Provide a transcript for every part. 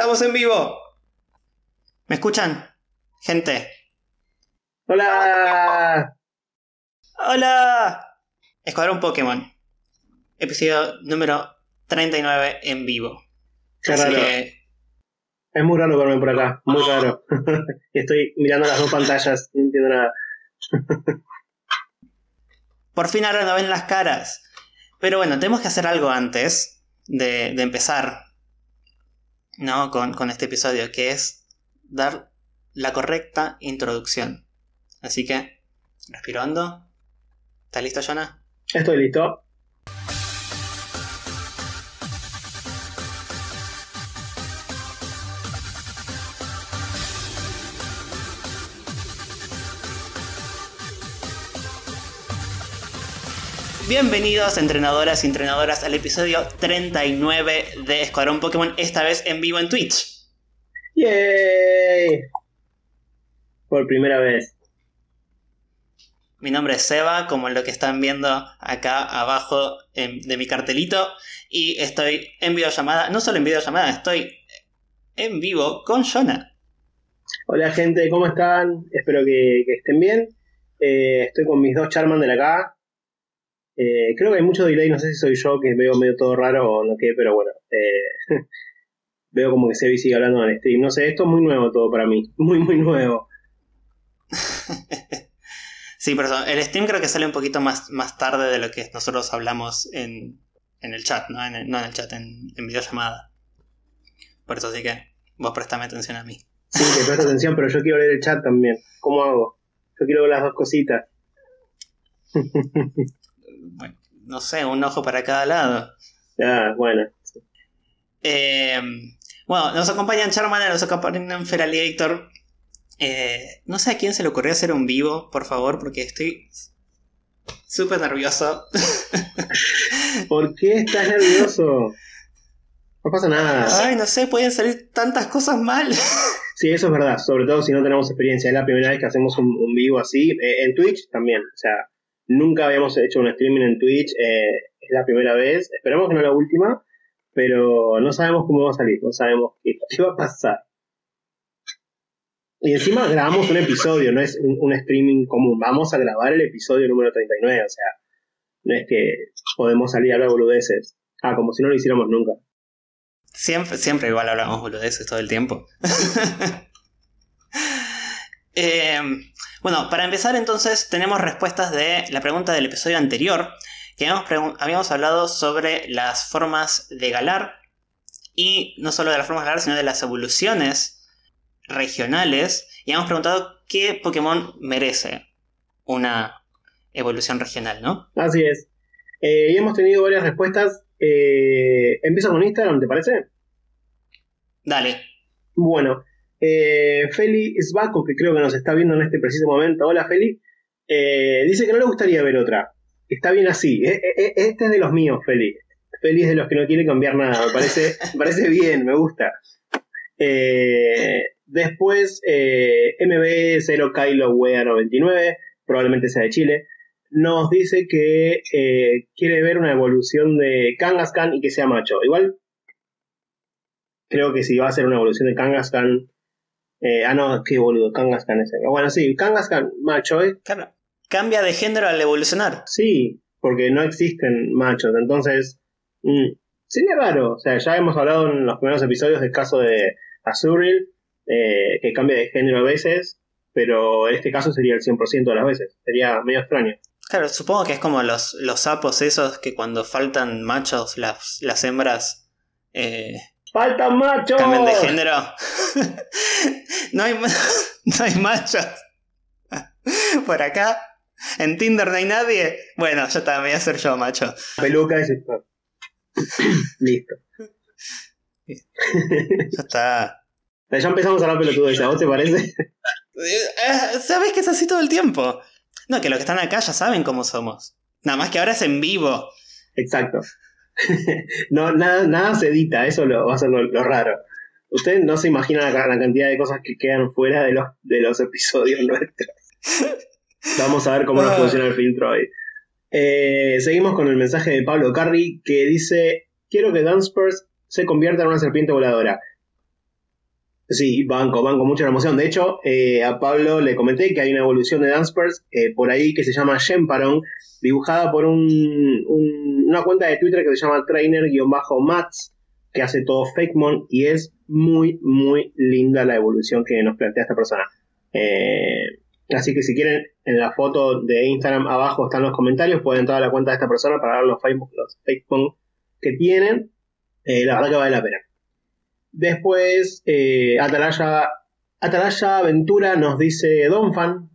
Estamos en vivo. ¿Me escuchan? Gente. Hola. Hola. Escuadrón Pokémon. Episodio número 39 en vivo. Qué Así raro. que, Es muy raro verme por acá, muy raro. Estoy mirando las dos pantallas, no entiendo nada. por fin ahora no ven las caras. Pero bueno, tenemos que hacer algo antes de, de empezar. ¿No? Con, con este episodio, que es dar la correcta introducción. Así que, respiro hondo. ¿Estás listo, Jonah? Estoy listo. Bienvenidos entrenadoras y entrenadoras al episodio 39 de Escuadrón Pokémon, esta vez en vivo en Twitch. ¡Yay! Por primera vez. Mi nombre es Seba, como lo que están viendo acá abajo en- de mi cartelito, y estoy en videollamada, no solo en videollamada, estoy en vivo con Jonah. Hola gente, ¿cómo están? Espero que, que estén bien. Eh, estoy con mis dos Charmander acá. Eh, creo que hay mucho delay, no sé si soy yo que veo medio todo raro o no qué, pero bueno. eh, veo como que Sebi sigue hablando en el stream. No sé, esto es muy nuevo todo para mí. Muy, muy nuevo. Sí, pero el stream creo que sale un poquito más, más tarde de lo que nosotros hablamos en, en el chat, ¿no? En el, no en el chat, en, en videollamada. Por eso sí que vos prestame atención a mí. Sí, te presto atención, pero yo quiero leer el chat también. ¿Cómo hago? Yo quiero ver las dos cositas. Bueno, no sé, un ojo para cada lado. Ah, bueno. Eh, bueno, nos acompañan Charmander, nos acompañan Feraligator. Eh, no sé a quién se le ocurrió hacer un vivo, por favor, porque estoy súper nervioso. ¿Por qué estás nervioso? No pasa nada. Ay, no sé, pueden salir tantas cosas mal. Sí, eso es verdad, sobre todo si no tenemos experiencia. Es la primera vez que hacemos un, un vivo así. Eh, en Twitch también, o sea, nunca habíamos hecho un streaming en Twitch. eh, es la primera vez. Esperamos que no la última, pero no sabemos cómo va a salir, no sabemos qué, va a pasar. Y encima grabamos un episodio, no es un, un streaming común. Vamos a grabar el episodio número 39, o sea, no es que podemos salir a hablar boludeces. Ah, como si no lo hiciéramos nunca. Siempre, siempre igual hablamos boludeces todo el tiempo. Eh, bueno, para empezar entonces tenemos respuestas de la pregunta del episodio anterior, que habíamos, hablado sobre las formas de galar, y no solo de las formas de galar, sino de las evoluciones regionales, y habíamos preguntado qué Pokémon merece una evolución regional, ¿no? Así es. Eh, y hemos tenido varias respuestas. Eh, empiezo con Instagram, ¿te parece? Dale. Bueno, eh, Feli Sbaco, que creo que nos está viendo en este preciso momento. Hola, Feli. eh, dice que no le gustaría ver otra. Está bien así. Eh, eh, este es de los míos, Feli. Feli es de los que no quiere cambiar nada. Me parece, parece bien, me gusta. Después, eh, MB0 Kylo Wea 99, probablemente sea de Chile, nos dice que quiere ver una evolución de Kangaskhan y que sea macho. Igual, creo que si va a ser una evolución de Kangaskhan. Eh, ah, no, qué boludo, Kangaskhan es. Bueno, sí, Kangaskhan macho, ¿eh? Claro. Cambia de género al evolucionar. Sí, porque no existen machos, entonces mm, sería raro. O sea, ya hemos hablado en los primeros episodios del caso de Azuril, eh, que cambia de género a veces, pero en este caso sería el 100% de las veces. Sería medio extraño. Claro, supongo que es como los, los sapos esos que cuando faltan machos, las, las hembras eh, ¡Faltan machos! cambian de género. no, hay, no hay machos. Por acá, en Tinder no hay nadie. Bueno, ya está, me voy a hacer yo, macho. Peluca es esto. Listo. Ya está. Ya empezamos a hablar pelotudes, ¿a vos te parece? Eh, Sabes que es así todo el tiempo. No, que los que están acá ya saben cómo somos. Nada más que ahora es en vivo. Exacto. no, nada, nada se edita, eso lo, va a ser lo, lo raro. Ustedes no se imaginan la, la cantidad de cosas que quedan fuera de los, de los episodios nuestros. Vamos a ver cómo nos Ah. funciona el filtro hoy. Eh, seguimos con el mensaje de Pablo Carri que dice: Quiero que Dunsparce se convierta en una serpiente voladora. Sí, banco, banco, mucha emoción. De hecho, eh, a Pablo le comenté que hay una evolución de Danspers eh, por ahí que se llama Shemparon, dibujada por un, una cuenta de Twitter que se llama trainer-mats, que hace todo Fakemon y es muy, muy linda la evolución que nos plantea esta persona. Eh, así que si quieren, en la foto de Instagram abajo están los comentarios, pueden entrar a la cuenta de esta persona para ver los Fakemon que tienen. la verdad que vale la pena. Después, eh, Atalaya, Atalaya Aventura nos dice Donphan.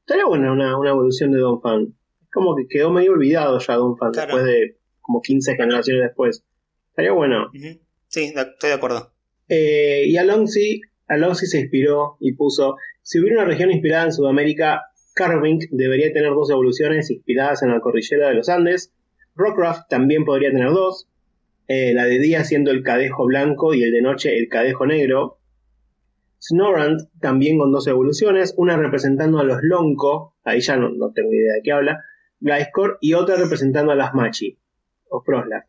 Estaría buena una, una evolución de Donphan. Es como que quedó medio olvidado ya Donphan después de como 15 generaciones después. Estaría bueno. Sí, estoy de acuerdo. Eh, y Alonsi, Alonsi se inspiró y puso, si hubiera una región inspirada en Sudamérica, Carving debería tener dos evoluciones inspiradas en la cordillera de los Andes. Rockcraft también podría tener dos. Eh, la de día siendo el cadejo blanco y el de noche el cadejo negro. Snorant también con dos evoluciones, una representando a los Lonco, ahí ya no, tengo idea de qué habla, Gliscor, y otra representando a las Machi, o Frosla,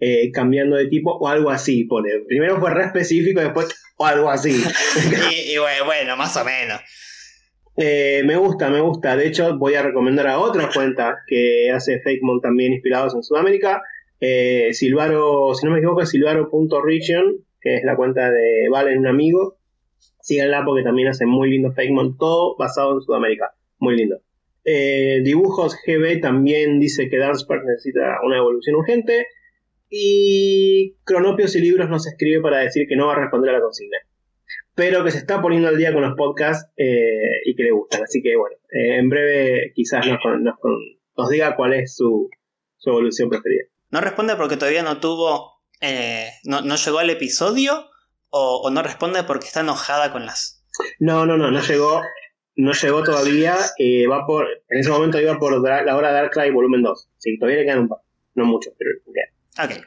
eh, cambiando de tipo o algo así, pone. Primero fue re específico, después o algo así. y, bueno, más o menos. Eh, me gusta, me gusta. De hecho, voy a recomendar a otra cuenta que hace Fakemon también inspirados en Sudamérica, eh, Silvaro, si no me equivoco, es silvaro.region, que es la cuenta de Valen, un amigo. Síganla porque también hace muy lindo Fakemon, todo basado en Sudamérica. Muy lindo. Eh, dibujos GB también dice que Dancepark necesita una evolución urgente. Y Cronopios y Libros nos escribe para decir que no va a responder a la consigna. Pero que se está poniendo al día con los podcasts eh, y que le gustan. Así que bueno, en breve quizás nos, diga cuál es su evolución preferida. No responde porque todavía no tuvo. Eh, no, llegó al episodio o, no responde porque está enojada con las. No, no, no, no llegó. No llegó todavía. Eh, va por. En ese momento iba por la hora de Darkrai volumen 2. Sí, todavía le quedan un par. No mucho, pero Ok.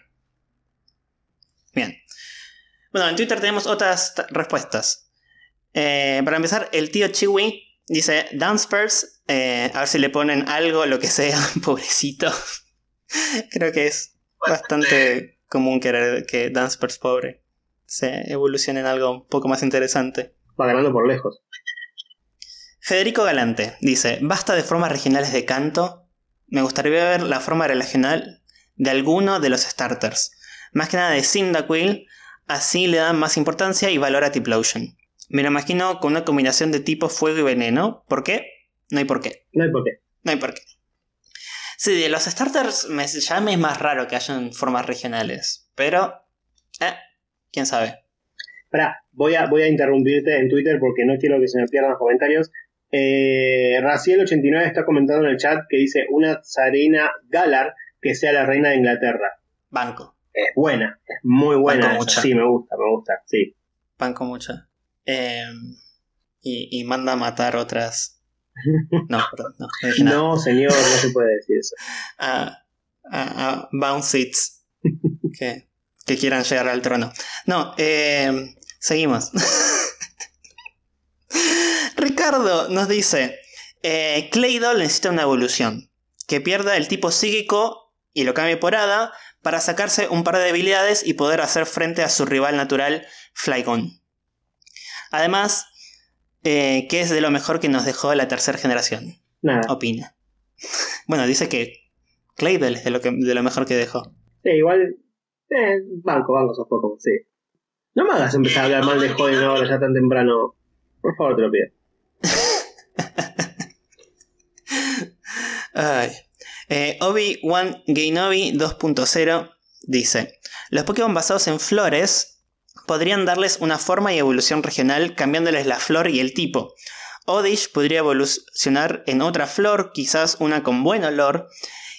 Bien. Bueno, en Twitter tenemos otras respuestas. Eh, para empezar, el tío Chiwi dice: Danspers. a ver si le ponen algo, lo que sea, pobrecito. Creo que es bastante común que, que Dancepers pobre se evolucione en algo un poco más interesante. Va ganando por lejos. Federico Galante dice: Basta de formas regionales de canto. Me gustaría ver la forma regional de alguno de los starters. Más que nada de Cyndaquil, así le dan más importancia y valor a Tiplosion. Me lo imagino con una combinación de tipo fuego y veneno. ¿Por qué? No hay por qué. No hay por qué. No hay por qué. Sí, de los starters me, ya me es más raro que hayan formas regionales. Pero, eh, quién sabe. Espera, voy a, voy a interrumpirte en Twitter porque no quiero que se me pierdan los comentarios. Eh, Raciel89 está comentando en el chat que dice una Zarina Galar que sea la reina de Inglaterra. Banco. Es buena, es muy buena. Sí, me gusta, me gusta, sí. Banco mucho. Eh, y, y manda a matar otras no, perdón, no. No, señor, no se puede decir eso. A, a, que, que, quieran llegar al trono. No, eh, seguimos. Ricardo nos dice: eh, Claydol necesita una evolución. Que pierda el tipo psíquico y lo cambie por hada para sacarse un par de debilidades y poder hacer frente a su rival natural, Flygon. Además, eh, ¿qué es de lo mejor que nos dejó la tercera generación? Nada. Opina. Bueno, dice que Claydel es de lo, que, de lo mejor que dejó. Sí, igual. Eh, banco, banco, sos poco, sí. No me hagas empezar a hablar mal de Joden ahora ya tan temprano. Por favor, te lo pido. Ay. Eh, Obi-Wan Gainobi 2.0 dice: Los Pokémon basados en flores podrían darles una forma y evolución regional cambiándoles la flor y el tipo. Odish podría evolucionar en otra flor, quizás una con buen olor,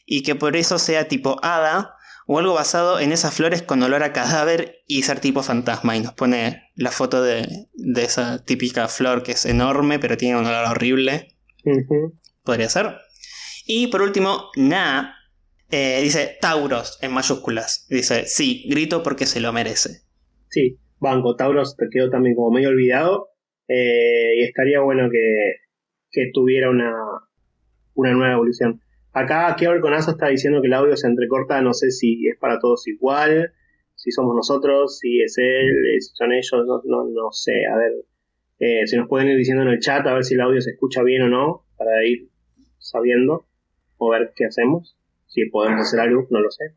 y que por eso sea tipo hada, o algo basado en esas flores con olor a cadáver y ser tipo fantasma. Y nos pone la foto de, esa típica flor que es enorme, pero tiene un olor horrible. Podría ser. Y por último, Na eh, dice Tauros en mayúsculas. Dice, sí, grito porque se lo merece. Sí, Banco Tauros te quedó también como medio olvidado. Eh, y estaría bueno que, tuviera una, una nueva evolución. Acá Kevin Conazo está diciendo que el audio se entrecorta, no sé si es para todos igual. si somos nosotros, si es él, si son ellos, no, no, no sé, a ver, eh, si nos pueden ir diciendo en el chat a ver si el audio se escucha bien o no, para ir sabiendo o ver qué hacemos, si podemos hacer algo, no lo sé.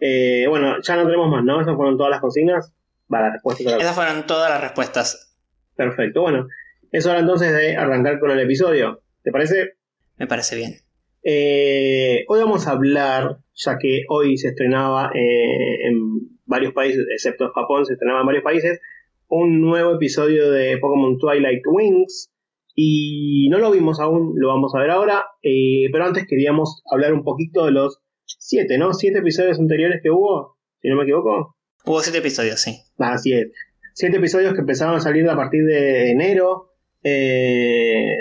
Eh, bueno, ya no tenemos más, ¿no? Esas fueron todas las consignas. Va. Esas fueron todas las respuestas. Perfecto, bueno, es hora entonces de arrancar con el episodio. ¿Te parece? Me parece bien. Eh, hoy vamos a hablar, ya que hoy se estrenaba eh, en varios países, excepto Japón, se estrenaba en varios países, un nuevo episodio de Pokémon Twilight Wings. Y no lo vimos aún, lo vamos a ver ahora. Eh, pero antes queríamos hablar un poquito de los siete, ¿no? Siete episodios anteriores que hubo, si no me equivoco. Hubo siete episodios, sí. Así es. Siete episodios que empezaron a salir a partir de enero. Eh,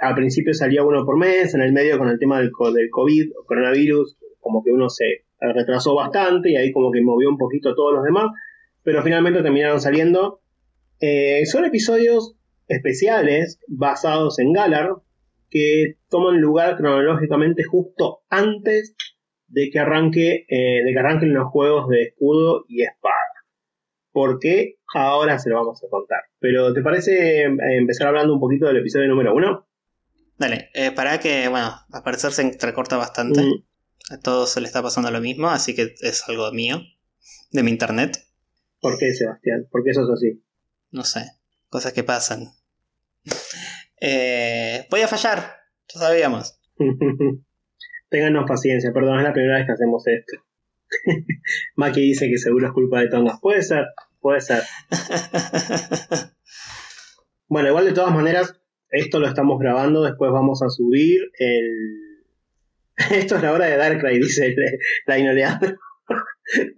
al principio salía uno por mes, en el medio con el tema del, del COVID, coronavirus, como que uno se retrasó bastante y ahí como que movió un poquito a todos los demás, pero finalmente terminaron saliendo. Eh, son episodios especiales basados en Galar que toman lugar cronológicamente justo antes de que arranque eh, de que arranquen los juegos de escudo y espada. ¿Por qué? Ahora se lo vamos a contar. Pero ¿te parece eh, empezar hablando un poquito del episodio número uno? Dale, eh, para que, bueno, al parecer se entrecorta bastante. Mm. A todos se le está pasando lo mismo, así que es algo mío, de mi internet. ¿Por qué, Sebastián? ¿Por qué eso es así? No sé, cosas que pasan. eh, voy a fallar, ya sabíamos. Ténganos paciencia, perdón, es la primera vez que hacemos esto. Maki dice que seguro es culpa de Tongas. Puede ser, puede ser. bueno, igual de todas maneras, esto lo estamos grabando, después vamos a subir el... esto es la hora de Darkrai, dice la Inoleandro.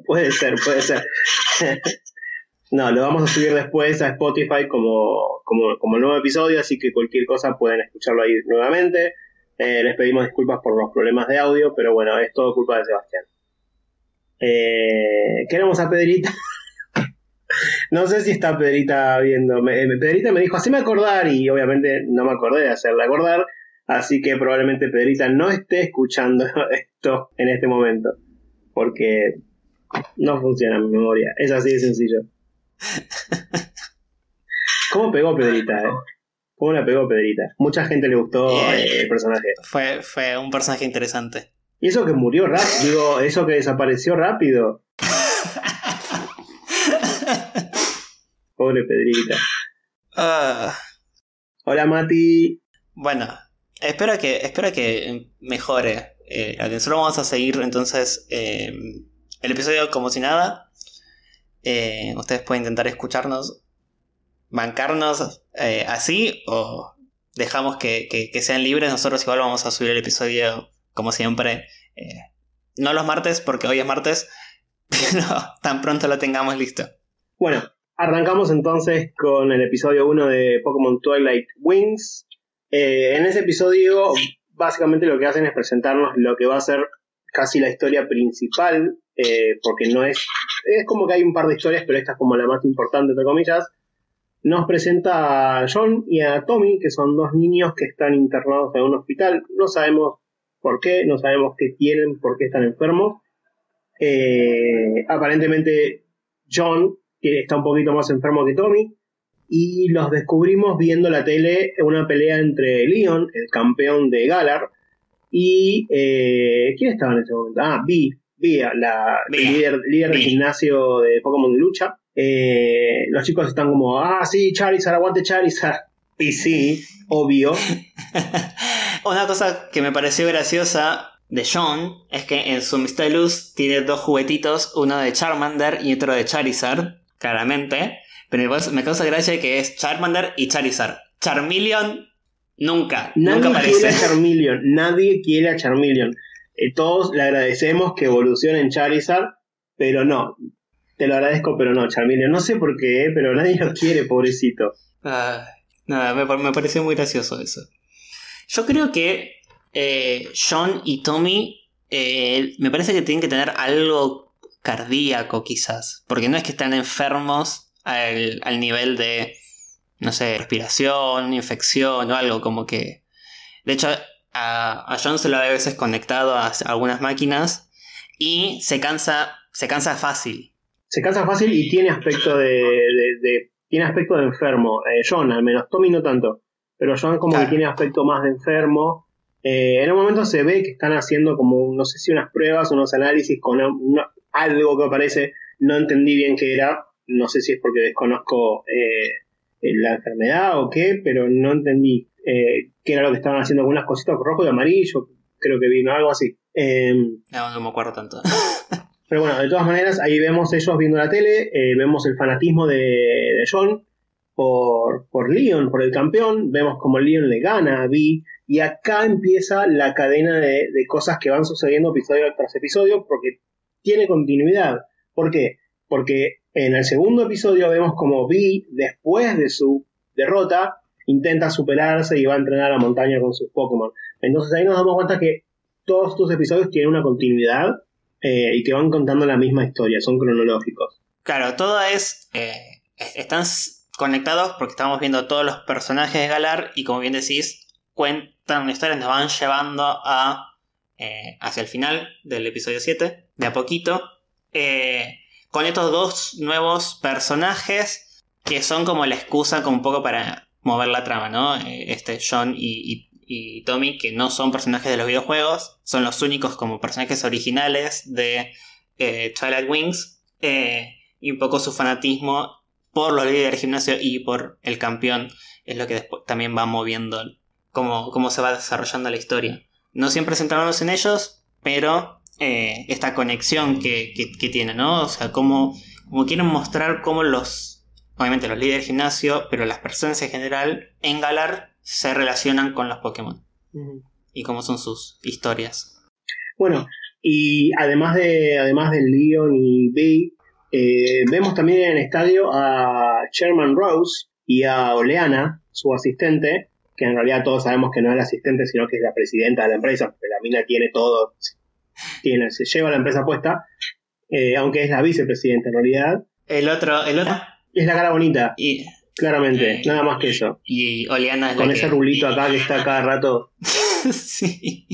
puede ser, puede ser. no, lo vamos a subir después a Spotify como, como, como nuevo episodio, así que cualquier cosa pueden escucharlo ahí nuevamente. Eh, les pedimos disculpas por los problemas de audio, pero bueno, es todo culpa de Sebastián. Eh, queremos a Pedrita. no sé si está Pedrita viendo. Pedrita me dijo, haceme acordar y obviamente no me acordé de hacerle acordar. Así que probablemente Pedrita no esté escuchando esto en este momento. Porque no funciona mi memoria. Es así de sencillo. ¿Cómo pegó Pedrita? Eh? ¿Cómo la pegó Pedrita? Mucha gente le gustó eh, el personaje. Fue, fue un personaje interesante. Y eso que murió rápido, digo, eso que desapareció rápido. Pobre Pedrita. Ah. Hola Mati. Bueno, espero que, espero que mejore. Eh, solo vamos a seguir entonces eh, el episodio como si nada. Eh, ustedes pueden intentar escucharnos bancarnos eh, así o dejamos que, sean libres. Nosotros igual vamos a subir el episodio como siempre. Eh, no los martes porque hoy es martes, pero tan pronto lo tengamos listo. Bueno, arrancamos entonces con el episodio 1 de Pokémon Twilight Wings. Eh, en ese episodio básicamente lo que hacen es presentarnos lo que va a ser casi la historia principal, porque no es... Es como que hay un par de historias, pero esta es como la más importante, entre comillas nos presenta a John y a Tommy, que son dos niños que están internados en un hospital. No sabemos por qué, no sabemos qué tienen, por qué están enfermos. Eh, aparentemente John está un poquito más enfermo que Tommy. Y los descubrimos viendo la tele una pelea entre Leon, el campeón de Galar, y... Eh, ¿Quién estaba en ese momento? Ah, Vi, Vi, la líder, líder del gimnasio de Pokémon de lucha. Eh, los chicos están como, ah, sí, Charizard, aguante Charizard. Y sí, obvio. Una cosa que me pareció graciosa de John es que en su Mr. Luz tiene dos juguetitos, uno de Charmander y otro de Charizard, claramente. Pero me causa gracia que es Charmander y Charizard. Charmeleon, nunca. Nadie nunca quiere a Charmeleon, nadie quiere a Charmeleon. Eh, todos le agradecemos que evolucione en Charizard, pero no, te lo agradezco, pero no, Charmeleon. No sé por qué, ¿eh? pero nadie lo quiere, pobrecito. nada, me, pareció muy gracioso eso. Yo creo que eh, John y Tommy eh, me parece que tienen que tener algo cardíaco quizás. Porque no es que están enfermos al, nivel de, no sé, respiración, infección o algo como que... De hecho, a, John se lo ha a veces conectado a algunas máquinas y se cansa, se cansa fácil. Se cansa fácil y tiene aspecto de, tiene aspecto de enfermo. Eh, John, al menos, Tommy no tanto, pero John como que tiene aspecto más de enfermo. Eh, en un momento se ve que están haciendo como, no sé si unas pruebas, unos análisis con algo que parece, no entendí bien qué era, no sé si es porque desconozco eh, la enfermedad o qué, pero no entendí qué era lo que estaban haciendo con unas cositas rojo y amarillo, creo que vino algo así. no, no me acuerdo tanto. Pero bueno, de todas maneras, ahí vemos ellos viendo la tele, eh, vemos el fanatismo de, John por, por Leon, por el campeón, vemos como Leon le gana a Vi, y acá empieza la cadena de, cosas que van sucediendo episodio tras episodio, porque tiene continuidad. ¿Por qué? Porque en el segundo episodio vemos como Vi, después de su derrota, intenta superarse y va a entrenar a la montaña con sus Pokémon. Entonces ahí nos damos cuenta que todos estos episodios tienen una continuidad eh, y que van contando la misma historia, son cronológicos. Claro, todo es... Eh, están conectados porque estamos viendo todos los personajes de Galar y como bien decís, cuentan una historia, nos van llevando a, eh, hacia el final del episodio 7, de a poquito, con estos dos nuevos personajes que son como la excusa como un poco para mover la trama, ¿no? este John y y Tommy, que no son personajes de los videojuegos, son los únicos como personajes originales de eh, Twilight Wings, eh, y un poco su fanatismo por los líderes del gimnasio y por el campeón es lo que después también va moviendo cómo, cómo se va desarrollando la historia. No siempre centrándonos en ellos, pero eh, esta conexión que, que, tiene, ¿no? O sea, cómo, quieren mostrar cómo los, obviamente los líderes del gimnasio, pero las personas en general en Galar se relacionan con los Pokémon. Y cómo son sus historias. Bueno, y además de además del Leon y B, eh, vemos también en el estadio a Sherman Rose y a Oleana, su asistente, que en realidad todos sabemos que no es la asistente, sino que es la presidenta de la empresa, porque la mina tiene todo, tiene, se lleva la empresa puesta, eh, aunque es la vicepresidenta en realidad. El otro, el otro. Es la cara bonita. Y Claramente, nada más que eso. Y Oleana Con ese rulito acá que está cada rato. sí.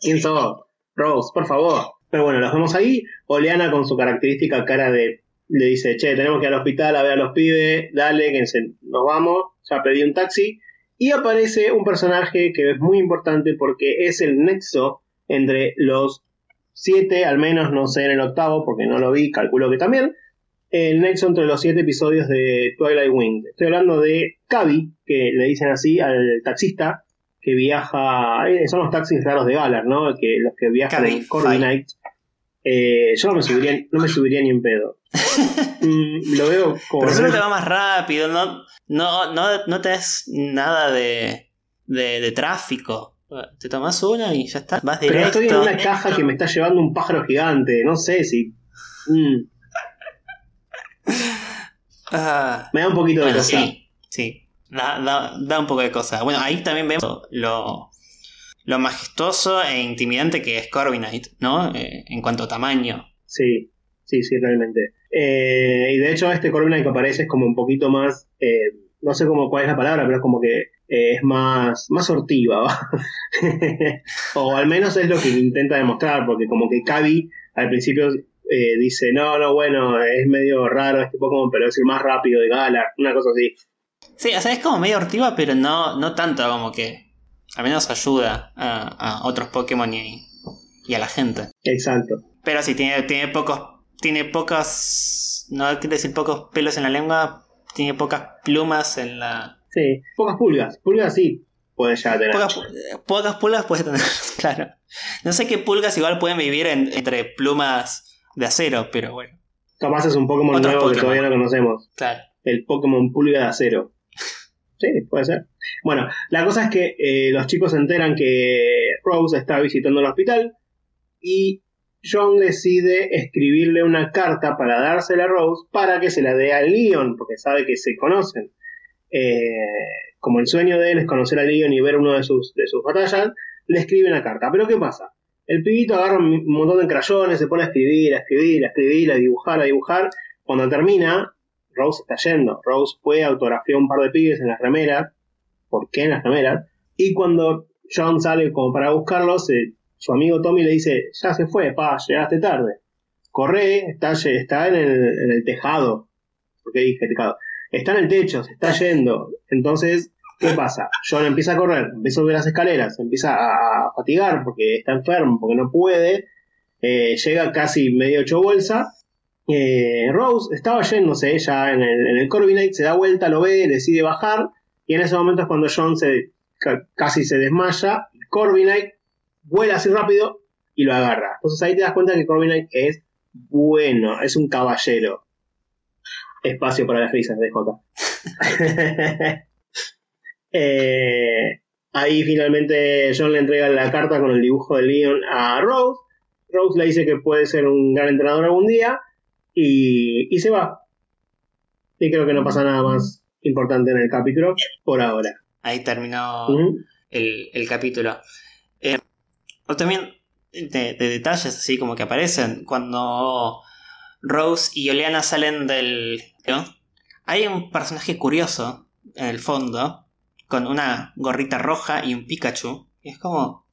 ¿Quién sos? Rose, por favor. Pero bueno, los vemos ahí. Oleana con su característica cara de. Le dice, che, tenemos que ir al hospital a ver a los pibes, dale, que nos vamos. Ya pedí un taxi. Y aparece un personaje que es muy importante porque es el nexo entre los siete, al menos no sé en el octavo, porque no lo vi, calculo que también, el nexo entre los siete episodios de Twilight Wing. Estoy hablando de Cavi, que le dicen así al taxista que viaja. Eh, son los taxis raros de Galar, ¿no? Que, los que viajan en Coordinate. Eh, yo no me subiría, no me subiría ni en pedo. Mm, lo veo como. Pero solo te va más rápido, no, no, no, no te nada de, de, tráfico. Te tomas una y ya está, vas directo. Pero estoy en una caja que me está llevando un pájaro gigante, no sé si. Mm. Ah. me da un poquito de cosa. Sí, sí. Da, un poco de cosa. Bueno, ahí también vemos lo, lo majestuoso e intimidante que es Corbinite, ¿no? Eh, en cuanto a tamaño. Sí, sí, sí, realmente. Eh, y de hecho, este que aparece es como un poquito más. Eh, no sé cómo cuál es la palabra, pero es como que es más, más sortiva, o al menos es lo que intenta demostrar, porque como que Cavi al principio eh, dice, no, no, bueno, es medio raro este Pokémon, pero es el más rápido de Galar, una cosa así. Sí, o sea, es como medio hortiva, pero no, no tanto como que al menos ayuda a, otros Pokémon y, a la gente. Exacto. Pero sí, tiene, tiene pocos, tiene pocas, no quiero decir pocos pelos en la lengua, tiene pocas plumas en la... Sí, pocas pulgas, pulgas sí, puede ya tener. Pocas, pocas pulgas puede tener, claro. No sé qué pulgas igual pueden vivir entre plumas de acero, pero bueno. Capaz es un Pokémon nuevo que todavía no conocemos. Claro. El Pokémon Pulga de Acero. Sí, puede ser. Bueno, la cosa es que eh, los chicos se enteran que Rose está visitando el hospital y John decide escribirle una carta para dársela a Rose para que se la dé a Leon, porque sabe que se conocen. Eh, como el sueño de él es conocer a Leon y ver uno de sus, de sus batallas, le escribe una carta. Pero ¿qué pasa? El pibito agarra un montón de crayones, se pone a escribir, a escribir, a escribir, a dibujar, a dibujar. Cuando termina, Rose está yendo. Rose fue, autografió un par de pibes en las remeras. ¿Por qué en las remeras? Y cuando John sale como para buscarlos, su amigo Tommy le dice, ya se fue, pa, llegaste tarde. corre, está, está en, el, tejado. porque dije tejado? Está en el techo, se está yendo. Entonces, ¿qué pasa? John empieza a correr, empieza a subir las escaleras, empieza a fatigar porque está enfermo, porque no puede. Eh, llega casi medio ocho bolsa. Eh, Rose estaba yéndose ella en el, en el Corbinite, se da vuelta, lo ve, decide bajar. Y en ese momento es cuando John se, casi se desmaya. Corbinite vuela así rápido y lo agarra. Entonces ahí te das cuenta que Corbinite es bueno, es un caballero. Espacio para las risas de J. Eh, ahí finalmente John le entrega la carta con el dibujo de Leon a Rose. Rose le dice que puede ser un gran entrenador algún día y, se va. Y creo que no pasa nada más importante en el capítulo por ahora. Ahí terminó el, capítulo. Eh, o también de, detalles así como que aparecen cuando Rose y Oleana salen del... Hay un personaje curioso en el fondo con una gorrita roja y un Pikachu. Y es como...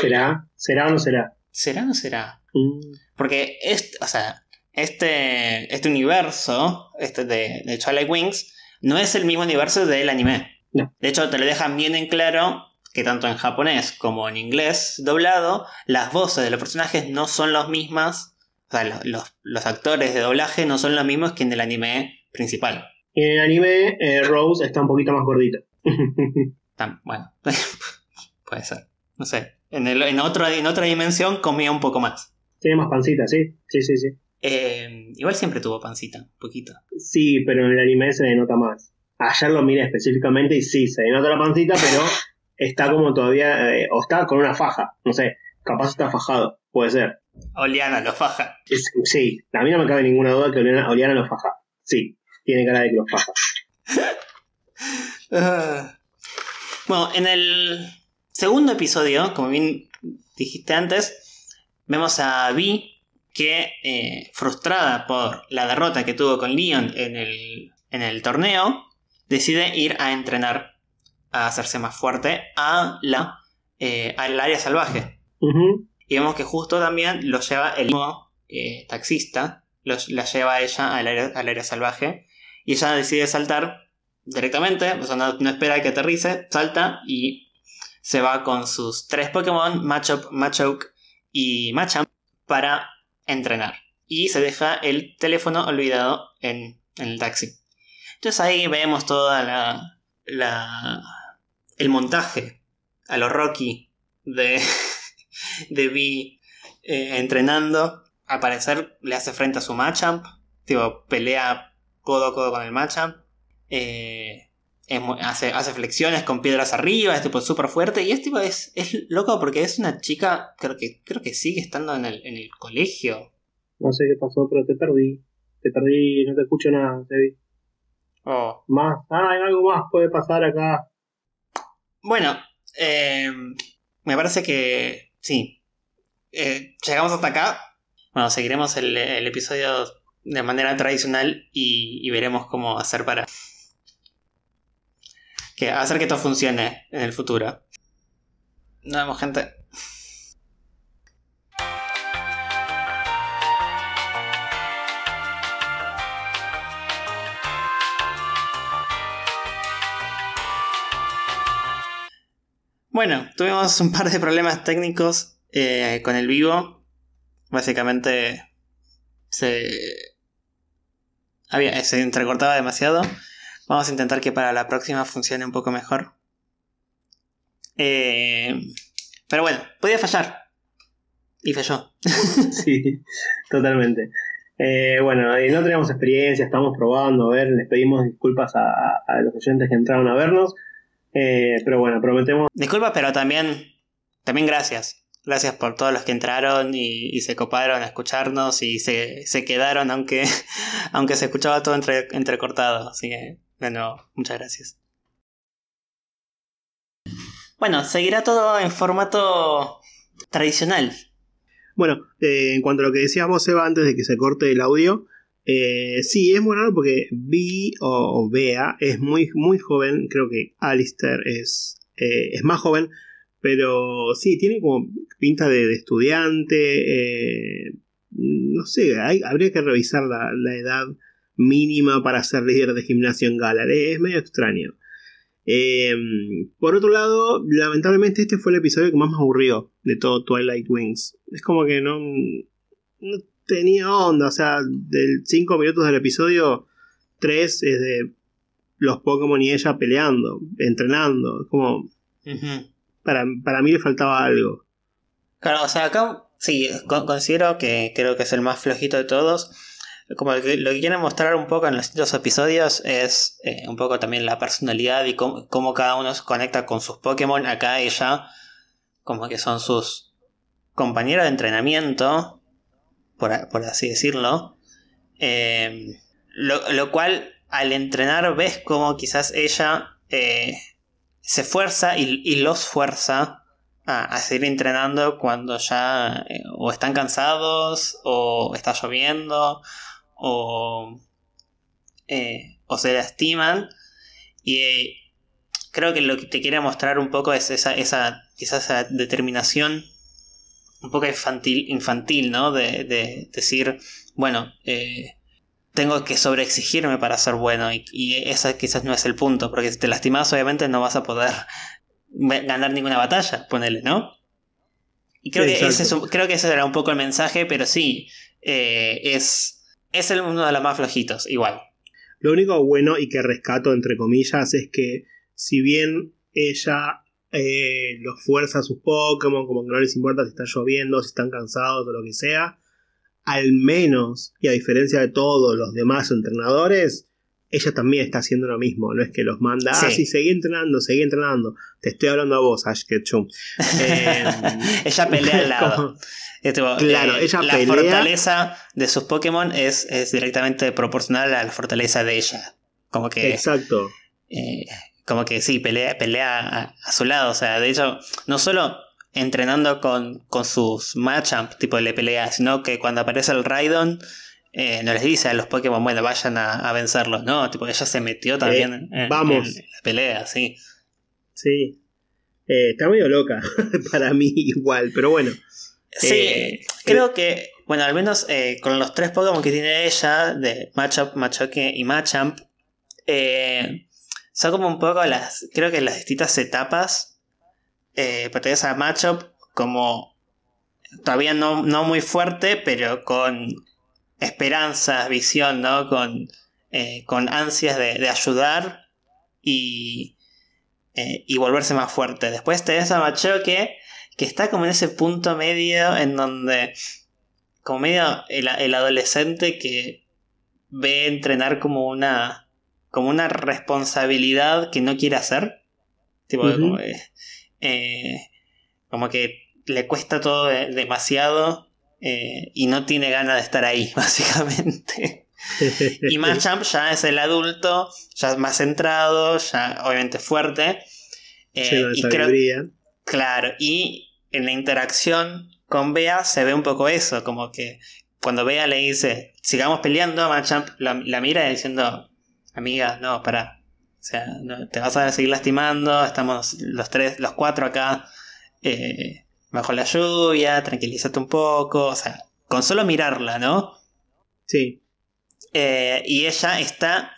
¿Será? ¿Será o no será? ¿Será o no será? Mm. Porque es, o sea, este, este universo este de, de Twilight Wings no es el mismo universo del anime. De hecho, te lo dejan bien en claro que tanto en japonés como en inglés doblado, las voces de los personajes no son las mismas, o sea, los, actores de doblaje no son los mismos que en el anime principal. En el anime, eh, Rose está un poquito más gordita. bueno, puede ser. No sé. En, el, en, otro, en otra dimensión comía un poco más. Tiene más pancita, sí. Sí, sí, sí. Eh, igual siempre tuvo pancita, un poquito. Sí, pero en el anime se le nota más. Ayer lo miré específicamente y sí, se le nota la pancita, pero está como todavía, eh, o está con una faja, no sé, capaz está fajado, puede ser. Oliana lo faja. sí, a mí no me cabe ninguna duda que Oliana, lo faja. Sí, tiene cara de que lo faja. Ah. bueno, en el segundo episodio, como bien dijiste antes, vemos a Vi que, eh, frustrada por la derrota que tuvo con Leon en el, en el torneo, decide ir a entrenar a hacerse más fuerte a la, eh, al área salvaje. Y vemos que justo también lo lleva el mismo eh, taxista, la lleva a ella al área, al área, salvaje. Y ella decide saltar directamente, o no, espera que aterrice, salta y se va con sus tres Pokémon, Machop, Machoke y Machamp, para entrenar. Y se deja el teléfono olvidado en, en el taxi. Entonces ahí vemos toda la, la el montaje a lo Rocky de, de Vi eh, entrenando. Al parecer le hace frente a su Machamp. Tipo, pelea codo a codo con el Machamp. Eh, hace, hace, flexiones con piedras arriba, es tipo súper fuerte. Y es tipo, es, es loco porque es una chica, creo que, creo que sigue estando en el, en el colegio. No sé qué pasó, pero te perdí. Te perdí, no te escucho nada, Sebi. Oh. Más, ah, algo más puede pasar acá. Bueno, eh, me parece que sí. Eh, llegamos hasta acá. Bueno, seguiremos el, episodio de manera tradicional y, y, veremos cómo hacer para que hacer que todo funcione en el futuro. Nos vemos, gente. Bueno, tuvimos un par de problemas técnicos eh, con el vivo. Básicamente se, había, se entrecortaba demasiado. Vamos a intentar que para la próxima funcione un poco mejor. Eh, pero bueno, podía fallar. Y falló. sí, totalmente. Eh, bueno, no teníamos experiencia, estamos probando, a ver, les pedimos disculpas a, a los oyentes que entraron a vernos. Eh, pero bueno, prometemos. Disculpa, pero también, también gracias. Gracias por todos los que entraron y, se coparon a escucharnos y se, quedaron, aunque, aunque se escuchaba todo entre, entrecortado. Así que, bueno, muchas gracias. Bueno, seguirá todo en formato tradicional. Bueno, eh, en cuanto a lo que decías vos, Eva, antes de que se corte el audio, eh, sí, es muy raro porque Vi o, Bea es muy, muy joven. Creo que Alistair es, eh, es más joven. Pero sí, tiene como pinta de, estudiante. Eh, no sé, habría que revisar la, la, edad mínima para ser líder de gimnasio en Galar. Es medio extraño. Eh, por otro lado, lamentablemente este fue el episodio que más me aburrió de todo Twilight Wings. Es como que no, no tenía onda, o sea, del 5 minutos del episodio, 3 es de los Pokémon y ella peleando, entrenando, como... para, para mí le faltaba algo. Claro, o sea, acá sí, considero que creo que es el más flojito de todos como lo que, lo quieren mostrar un poco en los distintos episodios es eh, un poco también la personalidad y cómo, cada uno se conecta con sus Pokémon. Acá ella, como que son sus compañeros de entrenamiento, por, así decirlo. Em, lo, cual al entrenar ves como quizás ella eh, se esfuerza y, los fuerza a, seguir entrenando cuando ya eh, o están cansados o está lloviendo o, eh, o se lastiman. Y eh, creo que lo que te quiere mostrar un poco es esa, esa quizás esa determinación un poco infantil, infantil ¿no? De, decir, bueno, eh, tengo que sobreexigirme para ser bueno y, y ese quizás no es el punto, porque si te lastimas obviamente no vas a poder ganar ninguna batalla, ponele, ¿no? Y creo, que, ese creo que ese era un poco el mensaje, pero sí, es es el, uno de los más flojitos, igual. Lo único bueno y que rescato, entre comillas, es que si bien ella eh, los fuerza a sus Pokémon, como que no les importa si está lloviendo, si están cansados o lo que sea, al menos, y a diferencia de todos los demás entrenadores, ella también está haciendo lo mismo. No es que los manda, ah, sí, seguí entrenando, seguí entrenando. Te estoy hablando a vos, Ash Ketchum. Eh, ella pelea al lado. claro, eh, ella la fortaleza de sus Pokémon es, es, directamente proporcional a la fortaleza de ella. Como que. Exacto. Eh, como que sí, pelea, pelea a, su lado. O sea, de hecho, no solo entrenando con, con sus Machamp, tipo le pelea, sino que cuando aparece el Raidon eh, no les dice a los Pokémon, bueno, vayan a, vencerlos, ¿no? Tipo, ella se metió también en, vamos. la pelea, sí. Sí. Eh, está medio loca, para mí igual, pero bueno. Sí, eh, creo que, bueno, al menos con los tres Pokémon que tiene ella, de Machop, Machoke y Machamp, son como un poco las, creo que las distintas etapas. Eh, tenés a Machop como todavía no, no muy fuerte, pero con esperanzas, visión, ¿no? Con, eh, con ansias de, ayudar y, eh, y volverse más fuerte. Después tenés a Machoque, que está como en ese punto medio en donde, como medio el, adolescente que ve entrenar como una, como una responsabilidad que no quiere hacer. Tipo, como, eh, como, que le cuesta todo demasiado eh, y no tiene ganas de estar ahí, básicamente. y Machamp ya es el adulto, ya más centrado, ya obviamente fuerte. Eh, y claro, y en la interacción con Bea se ve un poco eso, como que cuando Bea le dice, sigamos peleando, Machamp la, mira diciendo, amiga, no, para. O sea, te vas a seguir lastimando, estamos los tres, los cuatro acá. Eh, bajo la lluvia, tranquilízate un poco, o sea, con solo mirarla, ¿no? Sí. Eh, y ella está,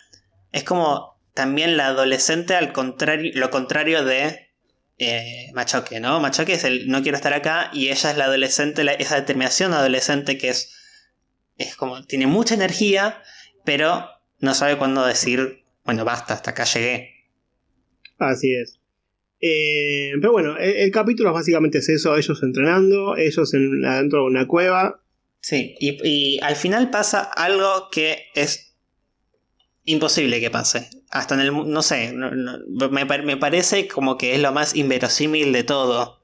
es como también la adolescente al contrario, lo contrario de eh, Machoque, ¿no? Machoque es el no quiero estar acá y ella es la adolescente, esa determinación adolescente que es, es como, tiene mucha energía, pero no sabe cuándo decir, bueno, basta, hasta acá llegué. Así es. Eh, pero bueno, el, capítulo básicamente es eso, ellos entrenando, ellos en, adentro de una cueva. Sí, y, al final pasa algo que es imposible que pase. Hasta en el... no sé, me, me parece como que es lo más inverosímil de todo.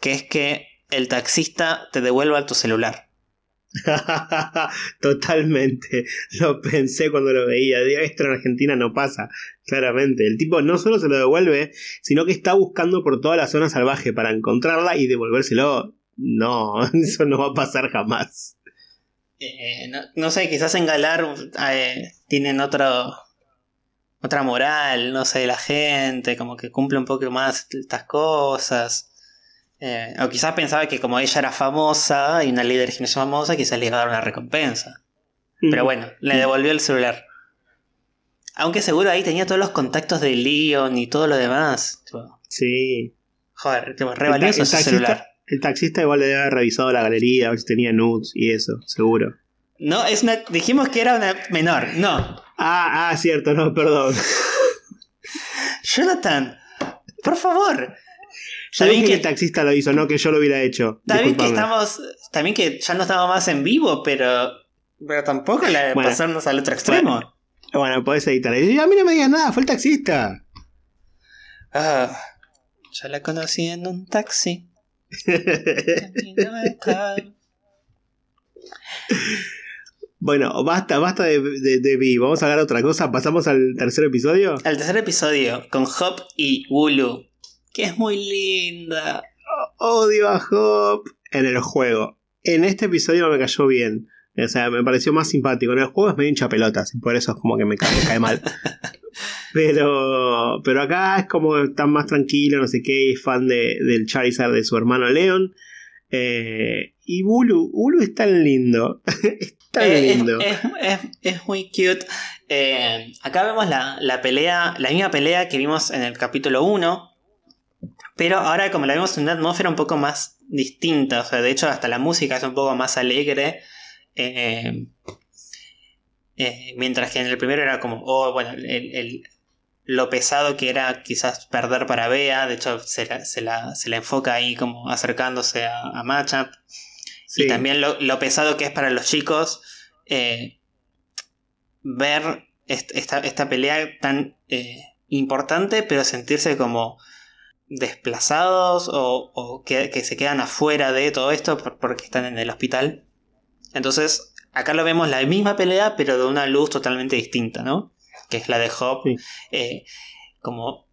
Que es que el taxista te devuelva tu celular. Totalmente. Lo pensé cuando lo veía. Esto en Argentina no pasa, claramente. El tipo no solo se lo devuelve, sino que está buscando por toda la zona salvaje para encontrarla y devolvérselo. No, eso no va a pasar jamás. Eh, no, sé, quizás en Galar eh, tienen otro, otra moral, no sé, la gente, como que cumple un poco más estas cosas. Eh, o quizás pensaba que como ella era famosa y una líder gimnasio famosa, quizás le iba a dar una recompensa. Pero Mm. bueno, le devolvió el celular. Aunque seguro ahí tenía todos los contactos de Leon y todo lo demás. Sí. joder, re valioso ese celular. el taxista igual le debe haber revisado la galería, a ver si tenía nudes y eso, seguro. No, es una, dijimos que era una menor. No. Ah, ah, cierto, no, perdón. Jonathan, por favor. Dije que que- el taxista lo hizo, no que yo lo hubiera hecho. Bien que estamos. También que ya no estamos más en vivo, pero. Pero tampoco la de Bueno. pasarnos al otro extremo. Bueno, podés editar. Y a mí no me digas nada, fue el taxista. Ah, yo la conocí en un taxi. Bueno, basta, basta de, de, de Vi. Vamos a hablar de otra cosa. Pasamos al tercer episodio. Al tercer episodio con Hop y Wulu. Que es muy linda. Odio a Hop en el juego. En este episodio me cayó bien. O sea, me pareció más simpático. En el juego es medio hincha pelotas y por eso es como que me cae, me cae mal. Pero, pero acá es como está más tranquilo, no sé qué, y es fan de, del Charizard de su hermano Leon. Eh, y Bulu, Bulu es tan lindo. es tan Eh, lindo. es- es- es muy cute. Eh, acá vemos la, la pelea, la misma pelea que vimos en el capítulo 1. Pero ahora como la vemos en una atmósfera un poco más distinta. O sea, de hecho hasta la música es un poco más alegre. Eh, eh, mientras que en el primero era como, oh, bueno, el- el- lo pesado que era quizás perder para Bea. De hecho, se la, se la- se la enfoca ahí como acercándose a, a. Sí. Y también lo, lo pesado que es para los chicos eh, ver est- esta, esta pelea tan importante, pero sentirse como desplazados o, o que, que se quedan afuera de todo esto por- porque están en el hospital. Entonces, acá lo vemos la misma pelea, pero de una luz totalmente distinta, ¿no? Que es la de Hop, Sí. eh, como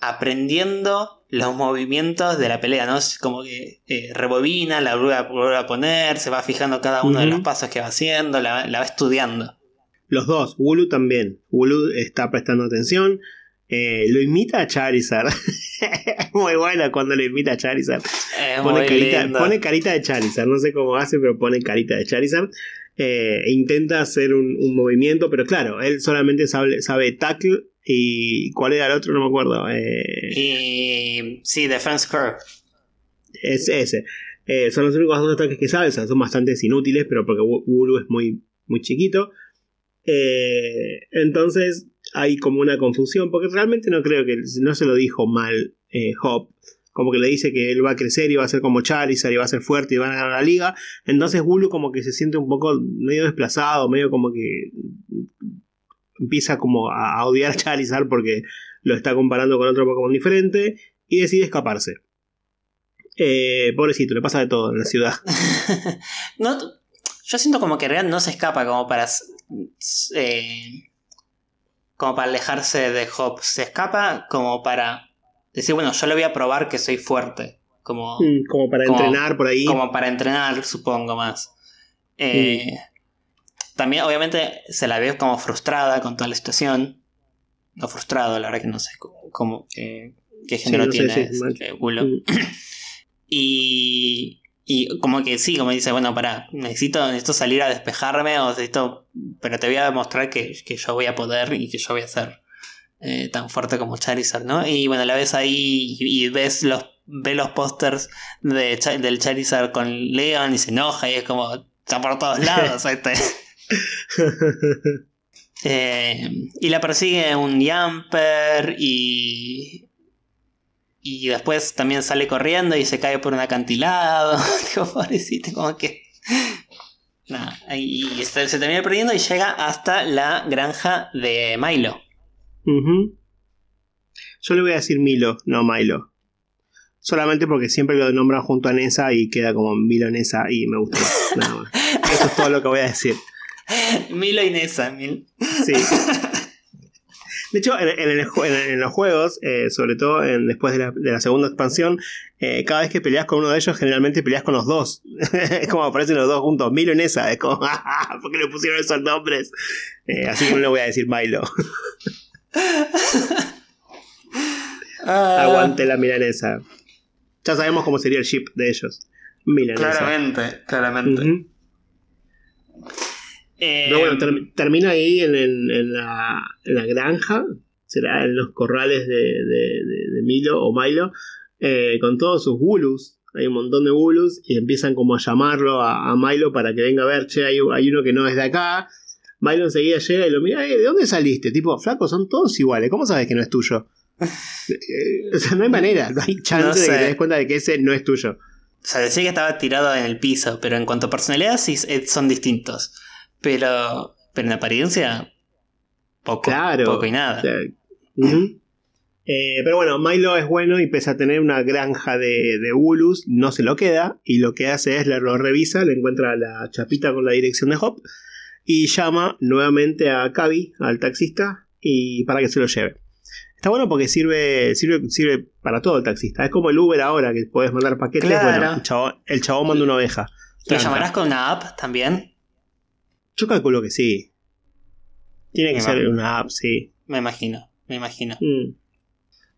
aprendiendo los movimientos de la pelea, ¿no? Es como que eh, rebobina, la vuelve a, poner, se va fijando cada uno de los pasos que va haciendo, la, la va estudiando. Los dos, Wulu también. Wulu está prestando atención. Eh, lo imita a Charizard. Muy buena cuando lo imita a Charizard. Es Pone carita, pone carita de Charizard. No sé cómo hace, pero pone carita de Charizard. Eh, intenta hacer un, un movimiento, pero claro, él solamente sabe, sabe tackle. ¿Y cuál era el otro? No me acuerdo. Eh, Y sí, Defense Curve. es ese. Eh, son los únicos dos ataques que sabe. O sea, son bastante inútiles, pero porque Wu- Wulu es muy, muy chiquito. Entonces hay como una confusión, porque realmente no creo que no se lo dijo mal eh, Hop. Como que le dice que él va a crecer y va a ser como Charizard y va a ser fuerte y va a ganar la liga. Entonces Wulu como que se siente un poco medio desplazado, medio como que empieza como a, odiar a Charizard porque lo está comparando con otro Pokémon diferente y decide escaparse. Eh, pobrecito, le pasa de todo en la ciudad. no, yo siento como que realidad no se escapa como para. eh, como para alejarse de Hop. Se escapa como para decir, bueno, yo le voy a probar que soy fuerte. Como, Mm, como para Como- entrenar por ahí. como para entrenar, supongo más. Eh, También, obviamente, se la ve como frustrada con toda la situación. No frustrado, la verdad que no sé cómo, cómo- qué, género no sé, tiene sí, eh, Gulo. Mm. Y, y como que sí, como dice, bueno, para, necesito, necesito salir a despejarme o necesito, pero te voy a demostrar que, que yo voy a poder y que yo voy a ser eh, tan fuerte como Charizard, ¿no? Y bueno, la ves ahí y, y ves los, ves los pósters de, del Charizard con Leon y se enoja y es como, está por todos lados este. Eh, y la persigue un Yamper y. Y después también sale corriendo y se cae por un acantilado. Digo, pobrecito, como que. Nada, y se, se termina perdiendo y llega hasta la granja de Milo. Ujú. Yo le voy a decir Milo, no Milo. Solamente porque siempre lo nombran junto a Nessa y queda como Milo Nessa y me gusta más. Nada más. Eso es todo lo que voy a decir. Milo y Nessa. Mil- Sí. De hecho, en, en el en- en los juegos, eh, sobre todo en- después de la, de la segunda expansión, eh, cada vez que peleas con uno de ellos, generalmente peleas con los dos. es como aparecen los dos juntos, Milo y Nessa. Es como, "Ah, ¿por qué le pusieron esos nombres? Eh, así que no le voy a decir Milo. Ah, Aguante la milanesa. Ya sabemos cómo sería el ship de ellos. Milanesa. Claramente, claramente. Eh, Pero bueno, ter- termina ahí en, en- en la, en la granja, será en los corrales de, de- de- de Milo o Milo, eh, con todos sus bulus. Hay un montón de bulus y empiezan como a llamarlo a, a Milo para que venga a ver, che, hay, hay uno que no es de acá. Milo enseguida llega y lo mira, "Eh, ¿de dónde saliste? Tipo, flaco, son todos iguales, ¿cómo sabes que no es tuyo? Eh, o sea, no hay manera, no hay chance No de que te des cuenta de que ese no es tuyo. O sea, decía que estaba tirado en el piso, pero en cuanto a personalidad sí son distintos. Pero, pero en apariencia, poco. Claro. Poco y nada. Eh, pero bueno, Milo es bueno y pese a tener una granja de, de Bulus, no se lo queda. Y lo que hace es, le lo revisa, le encuentra la chapita con la dirección de Hop. Y llama nuevamente a Cavi, al taxista, y para que se lo lleve. Está bueno porque sirve, sirve, sirve para todo el taxista. Es como el Uber ahora, que puedes mandar paquetes. Claro. Bueno, el chabón, el chabón manda una oveja. ¿Lo llamarás con una app también? Yo calculo que sí. Tiene que Me ser imagino. una app, sí. Me imagino, me imagino. Mm.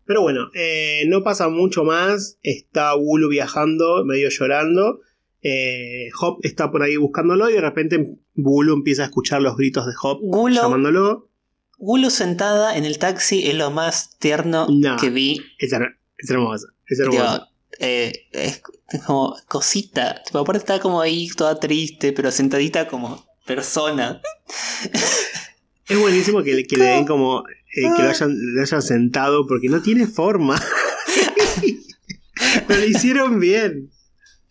Pero bueno, eh, no pasa mucho más. Está Wulu viajando, medio llorando. Eh, Hop está por ahí buscándolo y de repente Wulu empieza a escuchar los gritos de Hop Gulo, llamándolo. Gulo sentada en el taxi es lo más tierno No. que vi. Es, her- es hermoso, es hermoso. Digo, eh, es como cosita. Tipo, aparte está como ahí toda triste, pero sentadita como persona. Es buenísimo que, le- que le den como eh, que lo hayan, lo hayan sentado porque no tiene forma. Pero lo hicieron bien.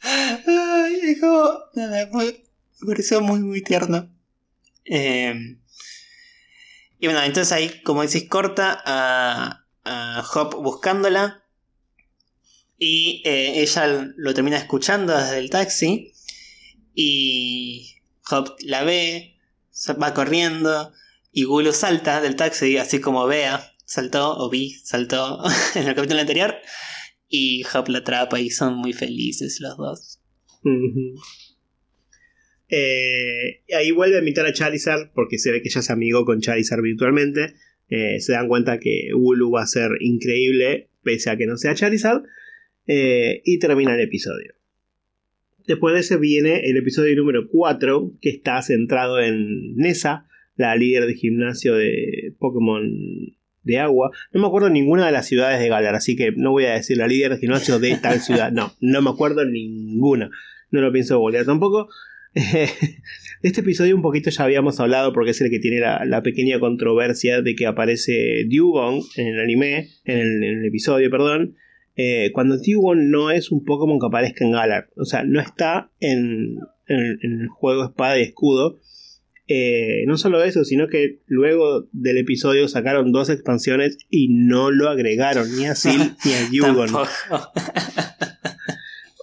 Ay, es como. nada, me pareció muy, muy tierno. Eh, y bueno, entonces ahí, como decís, corta a, a Hop buscándola. Y eh, ella lo termina escuchando desde el taxi. Y Hop la ve, va corriendo. Y Gulu salta del taxi, así como Bea saltó, o Vi saltó en el capítulo anterior. Y Hop la atrapa y son muy felices los dos. Eh, ahí vuelve a invitar a Charizard porque se ve que ya se amigó con Charizard virtualmente. Eh, se dan cuenta que Wooloo va a ser increíble pese a que no sea Charizard. Eh, y termina el episodio. Después de ese viene el episodio número 4 que está centrado en Nessa, la líder de gimnasio de Pokémon de agua. No me acuerdo ninguna de las ciudades de Galar, así que no voy a decir la líder de gimnasio de tal ciudad. No, no me acuerdo ninguna. No lo pienso googlear tampoco. de este episodio un poquito ya habíamos hablado porque es el que tiene la, la pequeña controversia de que aparece Dugong en el anime, en el, en el episodio, perdón. Eh, cuando Dugong no es un Pokémon que aparezca en Galar. O sea, no está en, en- en el juego Espada y Escudo. Eh, no solo eso, sino que luego del episodio sacaron dos expansiones y no lo agregaron ni a Sil ni a. Tampoco.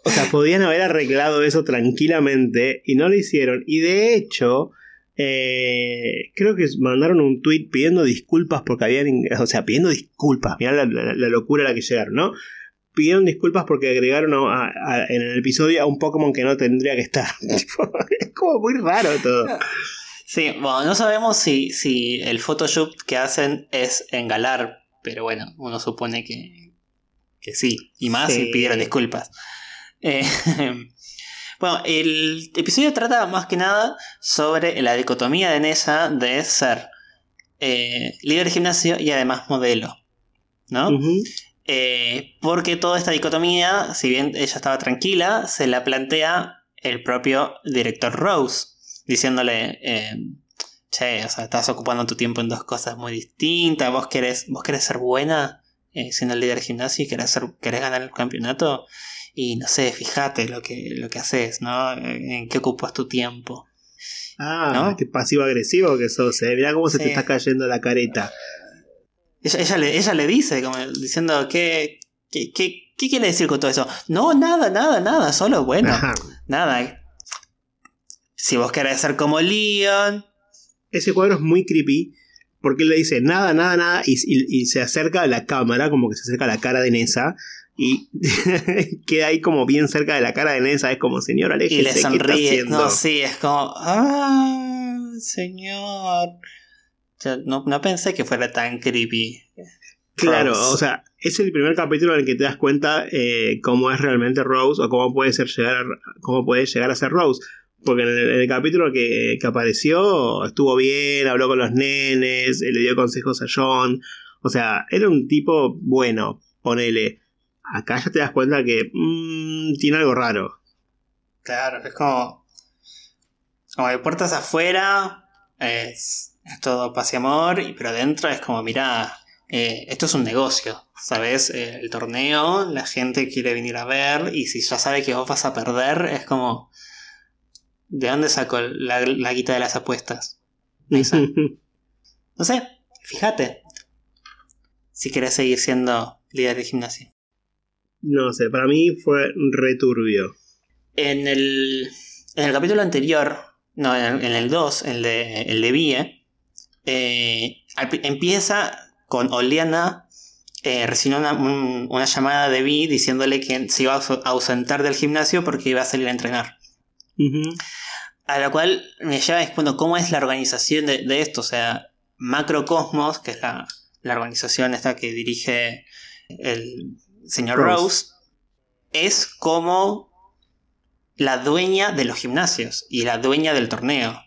O sea, podían haber arreglado eso tranquilamente y no lo hicieron. Y de hecho, eh, creo que mandaron un tweet pidiendo disculpas porque habían. O sea, pidiendo disculpas. Mirá la, la- la locura a la que llegaron, ¿no? Pidieron disculpas porque agregaron a- a- en el episodio a un Pokémon que no tendría que estar. Es como muy raro todo. Sí, bueno, no sabemos si, si el Photoshop que hacen es en Galar, pero bueno, uno supone que, que sí, y más Sí. si pidieron disculpas. Eh, bueno, el episodio trata más que nada sobre la dicotomía de Nessa de ser eh, líder de gimnasio y además modelo, ¿no? Ujú. Eh, porque toda esta dicotomía, si bien ella estaba tranquila, se la plantea el propio director Rose, diciéndole, eh, che, o sea, estás ocupando tu tiempo en dos cosas muy distintas, vos querés, vos querés ser buena eh, siendo el líder de gimnasio y querés, ser- querés ganar el campeonato, y no sé, fíjate lo que, lo que haces, ¿no? Eh, En qué ocupas tu tiempo. Ah, ¿No? qué pasivo-agresivo que sos, eh. Mirá cómo se te está cayendo la careta. Ella, ella le, ella le dice, como diciendo, ¿qué, qué, qué, qué quiere decir con todo eso? No, nada, nada, nada, solo bueno. Ajá. Nada. Si vos querés ser como Leon. ese cuadro es muy creepy porque él le dice nada, nada, nada y, y- y se acerca a la cámara, como que se acerca a la cara de Nessa y queda ahí como bien cerca de la cara de Nessa, es como señor Y aléjese, le ¿qué está sonríe. No, sí, es como. ¡Ah! Señor. Yo no, no pensé que fuera tan creepy. Claro, Rose. o sea, es el primer capítulo en el que te das cuenta eh, cómo es realmente Rose o cómo puede, ser llegar, cómo puede llegar a ser Rose. Porque en el, capítulo que, que, apareció estuvo bien, habló con los nenes, le dio consejos a John. O sea, era un tipo bueno, ponele. Acá ya te das cuenta que mmm, tiene algo raro. Claro, es como. Como de puertas afuera es, es todo paz y amor, pero adentro es como, mira, eh, esto es un negocio, ¿sabes? Eh, el torneo, la gente quiere venir a ver y si ya sabe que vos vas a perder, es como... ¿De dónde sacó la, la guita de las apuestas? no sé, fíjate. Si querés seguir siendo líder de gimnasio. No sé, para mí fue returbio. En el, en el capítulo anterior, no, en, el 2, el de, el de Vie, eh, empieza con Oliana eh, recibió una, llamada de Vi diciéndole que se iba a ausentar del gimnasio porque iba a salir a entrenar. A lo cual me lleva a cómo es la organización de, esto. O sea, Macrocosmos, que es la, organización esta que dirige el señor Rose, es como la dueña de los gimnasios y la dueña del torneo.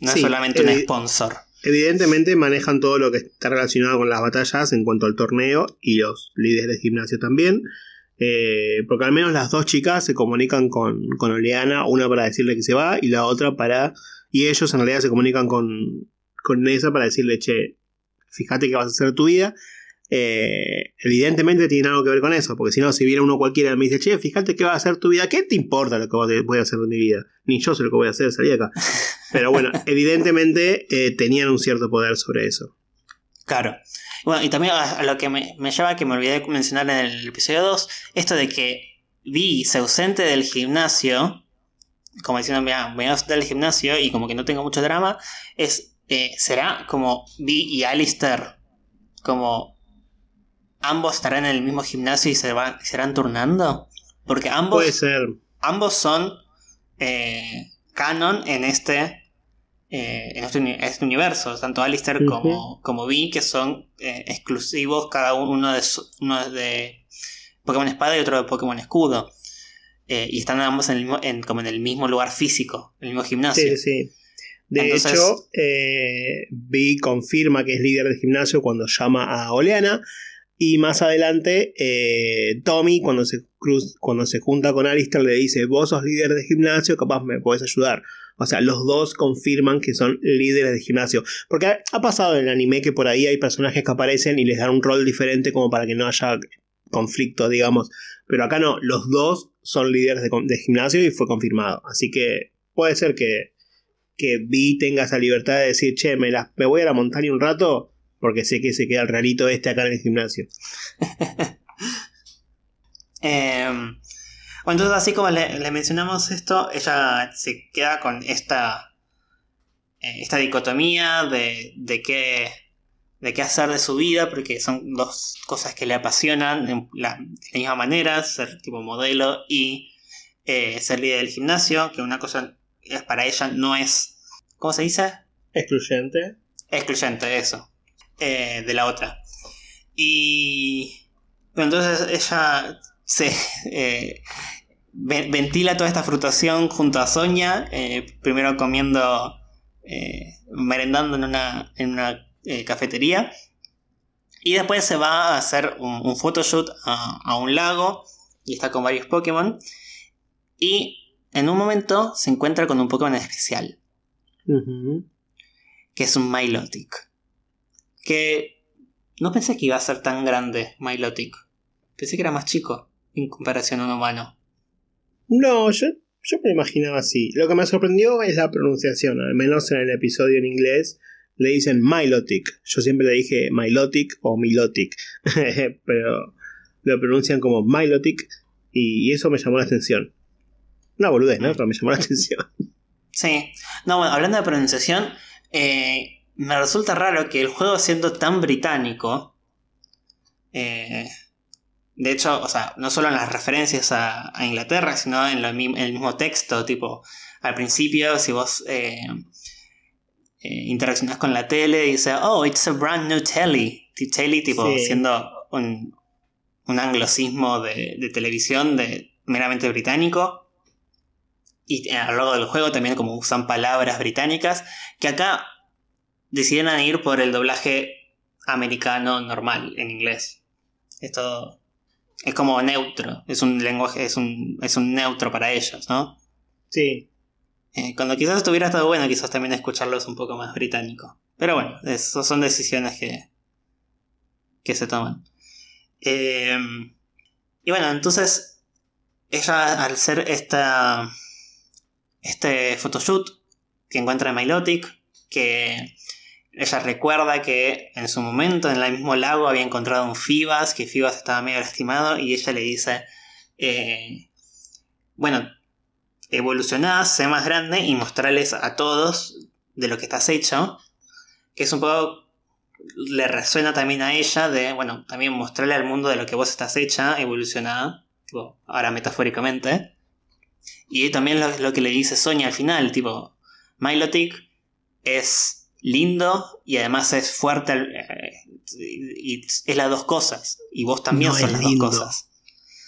No es solamente un sponsor. Evidentemente manejan todo lo que está relacionado con las batallas en cuanto al torneo y los líderes de gimnasio también. Eh, porque al menos las dos chicas se comunican con, con Oleana, una para decirle que se va y la otra para... Y ellos en realidad se comunican con, con Nessa para decirle, che, fíjate que vas a hacer tu vida. Eh, evidentemente tiene algo que ver con eso, porque si no, si viene uno cualquiera y me dice, che, fíjate que va a hacer tu vida, ¿qué te importa lo que voy a hacer en mi vida? Ni yo sé lo que voy a hacer, salí acá. Pero bueno, evidentemente eh, tenían un cierto poder sobre eso. Claro. Bueno, y también a, lo que me, me, lleva que me olvidé de mencionar en el episodio 2, esto de que Vi se ausente del gimnasio, como diciendo, mira, voy a ausentar del gimnasio y como que no tengo mucho drama, es, eh, será como Vi y Alistair, como ambos estarán en el mismo gimnasio y se van, serán turnando. Porque ambos, Puede ser. ambos son eh, canon en este, eh, en este, este, universo. Tanto Alistair como, como Vi, que son eh, exclusivos cada uno de, uno de Pokémon Espada y otro de Pokémon Escudo. y están ambos en el mismo, en, como en el mismo lugar físico, en el mismo gimnasio. Sí, sí. De hecho, Vi confirma que es líder de gimnasio cuando llama a Oleana. Y más adelante, eh, Tommy, cuando se, cuando se junta con Alistair, le dice: Vos sos líder de gimnasio, capaz me podés ayudar. O sea, los dos confirman que son líderes de gimnasio. Porque ha pasado en el anime que por ahí hay personajes que aparecen y les dan un rol diferente como para que no haya conflicto, digamos. Pero acá no, los dos son líderes de, gimnasio y fue confirmado. Así que puede ser que, que Vi tenga esa libertad de decir, che, me, me voy a la montaña un rato porque sé que se queda el rarito este acá en el gimnasio. Bueno, entonces así como le, mencionamos esto, ella se queda con esta, eh, esta dicotomía de, de, qué, de qué hacer de su vida, porque son dos cosas que le apasionan de la, misma manera, ser tipo modelo y eh, ser líder del gimnasio, que una cosa es para ella no es, ¿cómo se dice? Excluyente. Excluyente, eso. Eh, de la otra. Y entonces ella se eh, ventila toda esta frutación junto a Sonia, eh, primero comiendo, merendando en una, en una cafetería. Y después se va a hacer un, photoshoot a, un lago y está con varios Pokémon. Y en un momento se encuentra con un Pokémon especial. Que es un Milotic que no pensé que iba a ser tan grande Milotic. Pensé que era más chico en comparación a un humano. No, yo, yo me imaginaba así. Lo que me sorprendió es la pronunciación, al menos en el episodio en inglés le dicen Milotic. Yo siempre le dije Milotic o Milotic, pero lo pronuncian como Milotic y, eso me llamó la atención. Una boludez, ¿no? Pero me llamó la atención. Sí. No, bueno, hablando de pronunciación, eh, me resulta raro que el juego siendo tan británico, eh, de hecho, o sea, no solo en las referencias a, Inglaterra, sino en, el mismo texto, tipo, al principio, si vos eh, eh, interaccionás con la tele, dice, oh, it's a brand new telly. Telly, tipo, siendo un, un anglosismo de, de televisión de meramente británico. Y a lo largo del juego también como usan palabras británicas, que acá decidieron ir por el doblaje americano normal en inglés. Esto es como neutro, es un lenguaje, es un, es un neutro para ellos, ¿no? Sí. Eh, cuando quizás estuviera estado bueno, quizás también escucharlos un poco más británico. Pero bueno, eso son decisiones que, que se toman. Eh, y bueno, entonces, ella al ser esta, este photoshoot que encuentra en Milotic, que ella recuerda que en su momento en el mismo lago había encontrado un Fibas, que Fibas estaba medio lastimado, y ella le dice, eh, bueno, evolucionás, sé más grande y mostrarles a todos de lo que estás hecho, que es un poco, le resuena también a ella de, bueno, también mostrarle al mundo de lo que vos estás hecha, evolucionada, ahora metafóricamente. Y también lo, lo que le dice Sonia al final, tipo, Milotic es lindo y además es fuerte eh, y es las dos cosas y vos también No sos es las lindo. dos cosas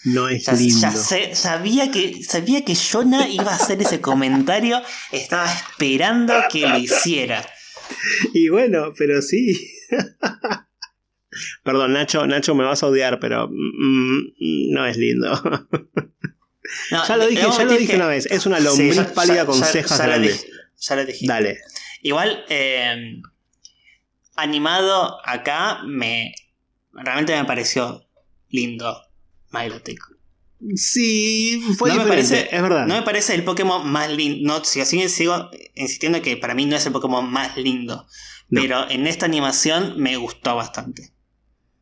No es ya, lindo. ya sé- sabía que sabía que Jonah iba a hacer ese comentario estaba esperando que lo hiciera Y bueno, pero sí. Perdón, Nacho, Nacho, me vas a odiar, pero mm, no es lindo. No, ya lo dije, ya lo dije que- una vez. Es una lombriz pálida ya- con ya- cejas grandes. ya lo dije Dale. Igual eh, animado acá me realmente me pareció lindo Milotic Sí, fue No me parece- es verdad. No me parece el Pokémon más lindo. No, sigo, sigo, sigo insistiendo que para mí no es el Pokémon más lindo. No. Pero en esta animación me gustó bastante.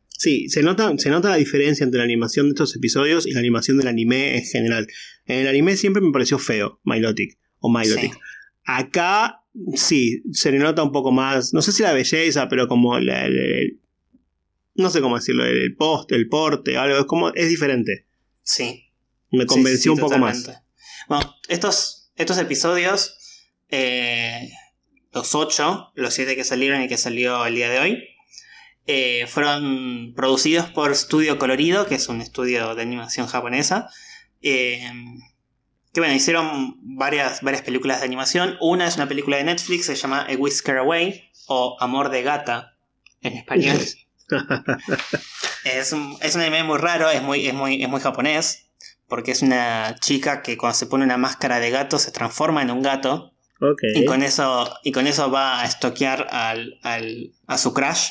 Sí, se nota, se nota la diferencia entre la animación de estos episodios y la animación del anime en general. En el anime siempre me pareció feo, Milotic o Milotic. Sí. Acá sí, se le nota un poco más, no sé si la belleza, pero como la- el- el- no sé cómo decirlo, el, el post, el porte, algo, es como, es diferente. Sí. Me convenció Sí, sí, un poco más. Bueno, estos, estos episodios, eh, los ocho, los siete que salieron y que salió el día de hoy, eh, fueron producidos por Studio Colorido, que es un estudio de animación japonesa. eh, que bueno, hicieron varias, varias películas de animación. Una es una película de Netflix, se llama A Whisker Away, o Amor de Gata en español. Es un, es un anime muy raro, es muy, es, muy, es muy japonés, porque es una chica que cuando se pone una máscara de gato se transforma en un gato y con eso, y con eso va a estoquear al, al- a su crush,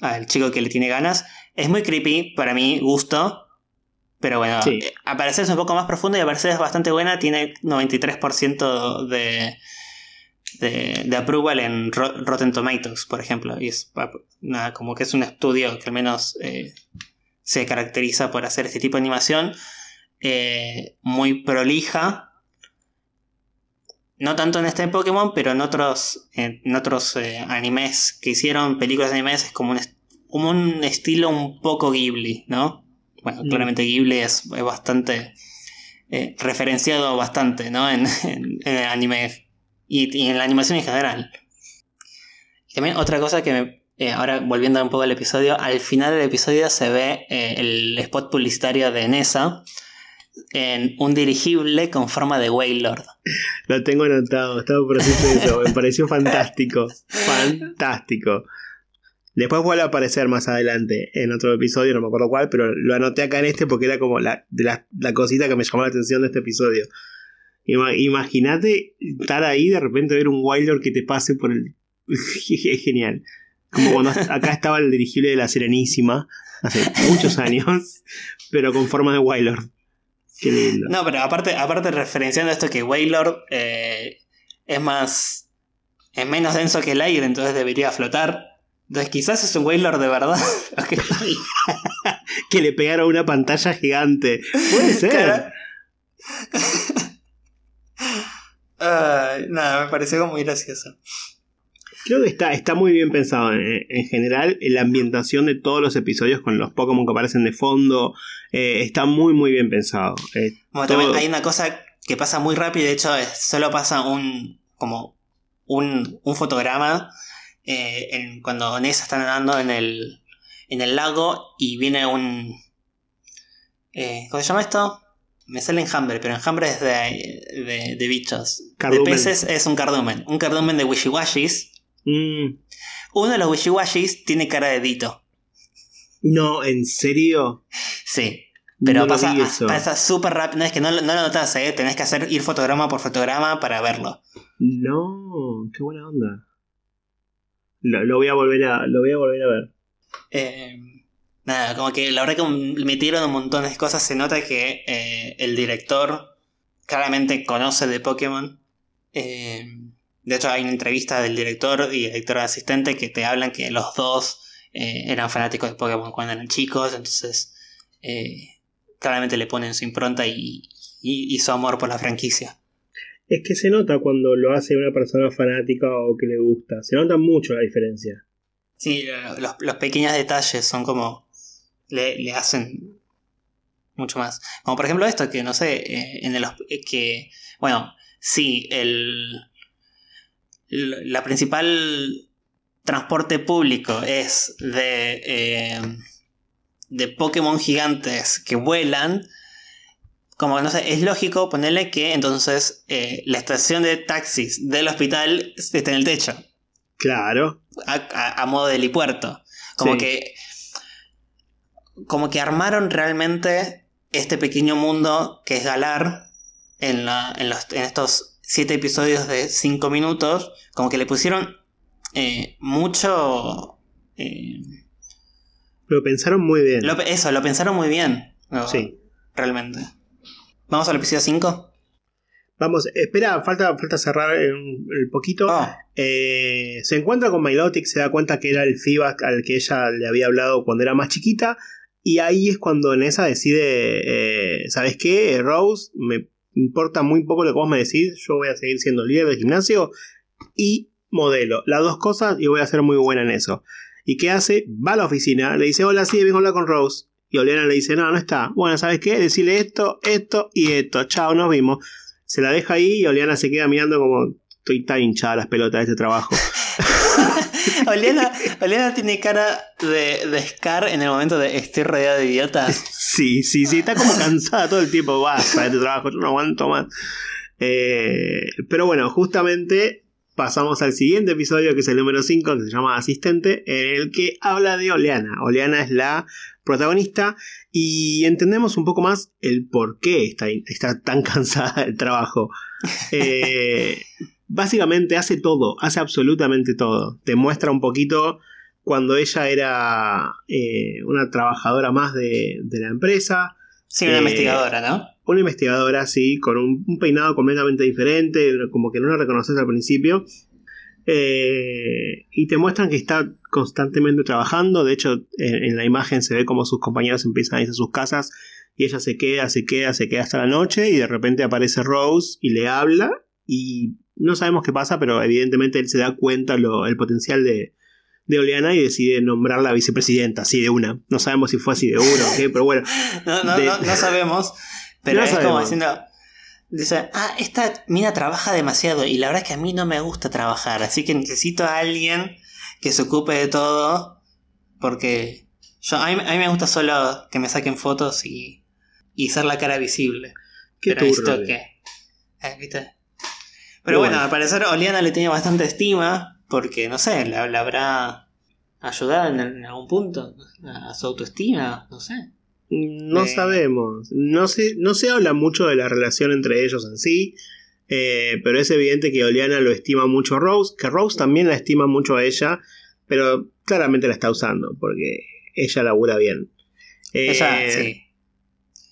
al chico que le tiene ganas. Es muy creepy, para mi gusto, pero bueno, Sí. eh, a parecer es un poco más profundo y a parecer es bastante buena, tiene 93% de, de, de approval en Ro- Rotten Tomatoes, por ejemplo. Y es nada, como que es un estudio que al menos eh, se caracteriza por hacer este tipo de animación eh, muy prolija. No tanto en este Pokémon, pero en otros, en otros eh, animes que hicieron, películas de animes, es como un, como un estilo un poco Ghibli, ¿no? Bueno, Mm. claramente Ghibli es, es bastante eh, referenciado bastante, ¿no? En, en- en el anime y, y en la animación en general. Y también otra cosa que me, eh, ahora volviendo un poco al episodio, al final del episodio se ve eh, el spot publicitario de Nessa en un dirigible con forma de Wailord. Lo tengo anotado, estaba por decirte eso, me pareció fantástico. Fantástico. Después vuelve a aparecer más adelante en otro episodio, no me acuerdo cuál, pero lo anoté acá en este porque era como la, de la, la cosita que me llamó la atención de este episodio. Ima- Imagínate estar ahí y de repente ver un Wilder que te pase por el. es genial. Como cuando acá estaba el dirigible de la Serenísima, hace muchos años, pero con forma de Wilder. Qué lindo. No, pero aparte, aparte referenciando esto que Wailord eh, es más. es menos denso que el aire, entonces debería flotar. Entonces quizás es un Wailord de verdad. que le pegaron una pantalla gigante. Puede ser. Ay, nada, me pareció muy gracioso. Creo que está, está muy bien pensado en, en general. La ambientación de todos los episodios con los Pokémon que aparecen de fondo eh, está muy, muy bien pensado. Eh, Bueno, todo- también hay una cosa que pasa muy rápido, de hecho, es- solo pasa un. como un, un fotograma eh, en- cuando Nessa está nadando en el, en el lago y viene un, Eh, ¿Cómo se llama esto? Me sale enjambre, pero enjambre es de, de, de bichos. Cardumen. De peces es un cardumen. Un cardumen de wishiwashis. Mm, Uno de los wishiwashis tiene cara de Dito. no, ¿en serio? Sí. Pero No pasa, pasa súper rápido. No es que no, lo- no lo notas, ¿eh? Tenés que hacer ir fotograma por fotograma para verlo. No, qué buena onda. Lo, lo voy a volver a, lo voy a volver a ver. Eh, nada, como que la verdad que metieron un montón de cosas. Se nota que eh, el director claramente conoce de Pokémon. Eh, de hecho, hay una entrevista del director y director asistente que te hablan que los dos eran fanáticos de Pokémon cuando eran chicos. Entonces, claramente le ponen su impronta y- y su amor por la franquicia. Es que se nota cuando lo hace una persona fanática o que le gusta. Se nota mucho la diferencia. Sí, los, pequeños detalles son como. Le, hacen mucho más. Como por ejemplo esto, que no sé, eh, en el. eh, que. Bueno, sí, el. La principal transporte público es de. eh, de Pokémon gigantes que vuelan. Como no sé, es lógico ponerle que entonces eh, la estación de taxis del hospital esté en el techo Claro. a, a- a modo de helipuerto. Como Sí. que. Como que armaron realmente este pequeño mundo que es Galar en, la- en, los- en estos siete episodios de cinco minutos. Como que le pusieron eh, mucho. eh, Lo pensaron muy bien. lo- eso, lo pensaron muy bien. ¿no? Sí. Realmente. Vamos al episodio 5. Vamos, espera, falta, falta cerrar un- el poquito. Oh, Eh, se encuentra con Milotic, se da cuenta que era el feedback al que ella le había hablado cuando era más chiquita. Y ahí es cuando Nessa decide, eh, ¿sabes qué? Rose, me importa muy poco lo que vos me decís, yo voy a seguir siendo líder del gimnasio y modelo. Las dos cosas y voy a ser muy buena en eso. ¿Y qué hace? Va a la oficina, le dice, hola, sí, vengo a hablar con Rose. Y Oleana le dice, no, no está. Bueno, ¿sabes qué? Decirle esto, esto y esto. Chao, nos vimos. Se la deja ahí y Oleana se queda mirando como, estoy tan hinchada las pelotas de este trabajo. Oleana, Oleana tiene cara de, de Scar en el momento de estoy rodeado de idiotas. Sí, sí, sí, está como cansada todo el tiempo. Basta de este trabajo, yo no aguanto más. Eh, pero bueno, justamente pasamos al siguiente episodio, que es el número 5, que se llama Asistente, en el que habla de Oleana. Oleana es la protagonista y entendemos un poco más el por qué está, está tan cansada del trabajo. Eh, básicamente hace todo, hace absolutamente todo. Te muestra un poquito cuando ella era eh, una trabajadora más de, de la empresa, Sí, una Eh, investigadora, ¿no? una investigadora así, con un, un peinado completamente diferente, como que no la reconoces al principio. Eh, y te muestran que está constantemente trabajando. De hecho, en, en la imagen se ve como sus compañeros empiezan a irse a sus casas y ella se queda, se queda, se queda hasta la noche y de repente aparece Rose y le habla y no sabemos qué pasa, pero evidentemente él se da cuenta lo, el potencial de, de Oleana y decide nombrarla vicepresidenta, así de una. No sabemos si fue así de una o qué, pero bueno. No, no, de- no, no sabemos. Pero No es como diciendo. Dice, ah, esta mina trabaja demasiado y la verdad es que a mí no me gusta trabajar, así que necesito a alguien que se ocupe de todo porque yo, a, mí, a mí me gusta solo que me saquen fotos y, y ser la cara visible. Qué pero que... eh, ¿viste? Pero Bueno. bueno, al parecer Oliana le tiene bastante estima porque, no sé, la, la habrá ayudado en, en algún punto a su autoestima, no sé. No Eh. sabemos. No se, no se habla mucho de la relación entre ellos en sí. eh, pero es evidente que Oleana lo estima mucho a Rose. Que Rose también la estima mucho a ella. Pero claramente la está usando. Porque ella labura bien. Eh, Ella, sí.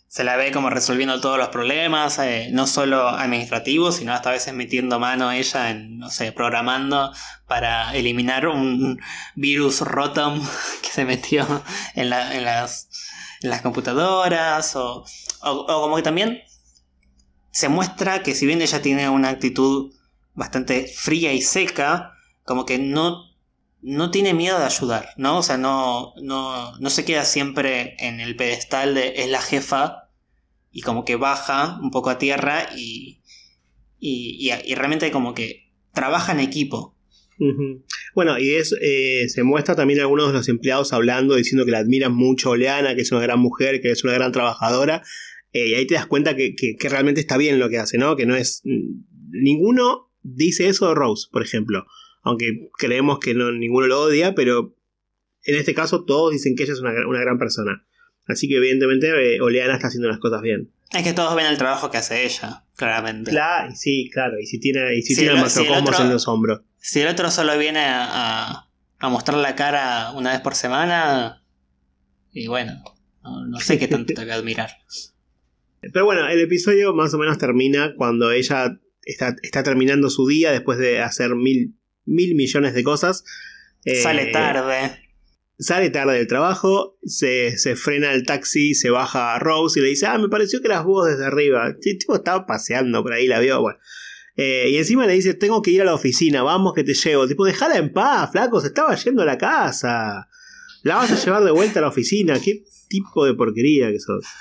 Se la ve como resolviendo todos los problemas, eh, no solo administrativos, sino hasta a veces metiendo mano ella en, no sé, programando para eliminar un virus Rotom que se metió en, la- en las, en las computadoras, o, o- o como que también se muestra que si bien ella tiene una actitud bastante fría y seca, como que no, no tiene miedo de ayudar, ¿no? O sea, no, no, no se queda siempre en el pedestal de es la jefa y como que baja un poco a tierra y, y, y- realmente como que trabaja en equipo. Bueno, y es, eh, se muestra también algunos de los empleados hablando, diciendo que la admiran mucho Oleana, que es una gran mujer, que es una gran trabajadora. Eh, y ahí te das cuenta que, que, realmente está bien lo que hace, ¿no? Que no es. Ninguno dice eso de Rose, por ejemplo. Aunque creemos que no, ninguno lo odia, pero en este caso todos dicen que ella es una, una gran persona. Así que evidentemente eh, Oleana está haciendo las cosas bien. Es que todos ven el trabajo que hace ella, claramente. Claro, sí, claro. Y si tiene, y si, tiene el, en los hombros. Si el otro solo viene a, a, mostrar la cara una vez por semana, y bueno, no, sé qué tanto te voy a admirar. Pero bueno, el episodio más o menos termina cuando ella está, está terminando su día después de hacer mil, mil millones de cosas. Sale eh, tarde sale tarde del trabajo, se, frena el taxi, se baja a Rose y le dice, ah, me pareció que eras vos desde arriba. El tipo estaba paseando por ahí, la vio, bueno. Eh, y encima le dice, tengo que ir a la oficina, vamos que te llevo. Tipo, déjala en paz, flaco, se estaba yendo a la casa. La vas a llevar de vuelta a la oficina. Qué tipo de porquería que sos.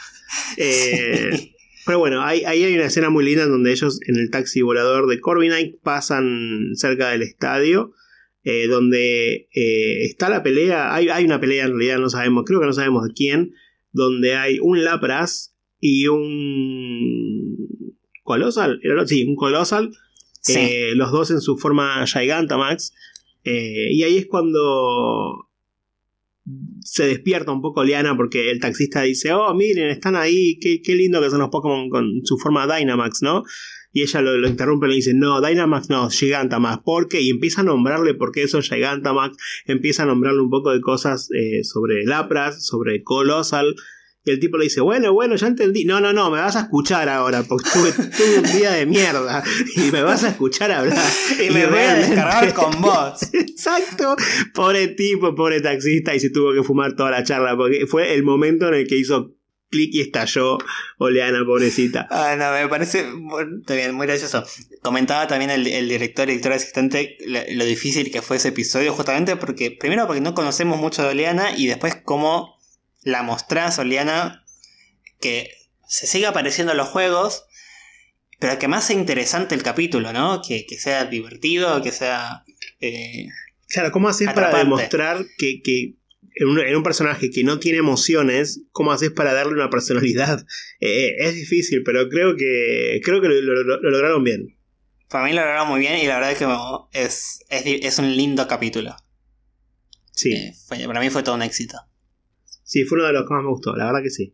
Eh, pero bueno, ahí, hay una escena muy linda donde ellos en el taxi volador de Corbinite pasan cerca del estadio eh, donde eh, está la pelea, hay, hay, una pelea en realidad, no sabemos, creo que no sabemos de quién, donde hay un Lapras y un Colossal, sí, un Colossal, eh, los dos en su forma Gigantamax, y ahí es cuando se despierta un poco Liana porque el taxista dice, oh, miren, están ahí, qué, qué lindo que son los Pokémon con su forma Dynamax, ¿no? Y ella lo, interrumpe y le dice, no, Dynamax no, Gigantamax. ¿Por qué? Y empieza a nombrarle por qué eso es Gigantamax. Empieza a nombrarle un poco de cosas eh, sobre Lapras, sobre Colossal. Y el tipo le dice, bueno, bueno, ya entendí. No, no, no, me vas a escuchar ahora, porque tuve, un día de mierda. Y me vas a escuchar hablar. y, me voy a descargar con vos. Exacto. Pobre tipo, pobre taxista, y se tuvo que fumar toda la charla, porque fue el momento en el que hizo clic y estalló Oleana, pobrecita. Ah, no, me parece bien, muy gracioso. Comentaba también el, director y director asistente lo, difícil que fue ese episodio, justamente porque, primero porque no conocemos mucho de Oleana y después cómo la mostrás, Oleana, que se sigue apareciendo en los juegos, pero que más sea interesante el capítulo, ¿no? Que, sea divertido, que sea... Eh, claro, ¿cómo haces para demostrar que, que en un, personaje que no tiene emociones, ¿cómo haces para darle una personalidad? Eh, eh, es difícil, pero creo que creo que lo, lograron bien. Para mí lo lograron muy bien y la verdad es que es, es, un lindo capítulo. Sí. Eh, para mí fue todo un éxito. Sí, fue uno de los que más me gustó, la verdad que sí.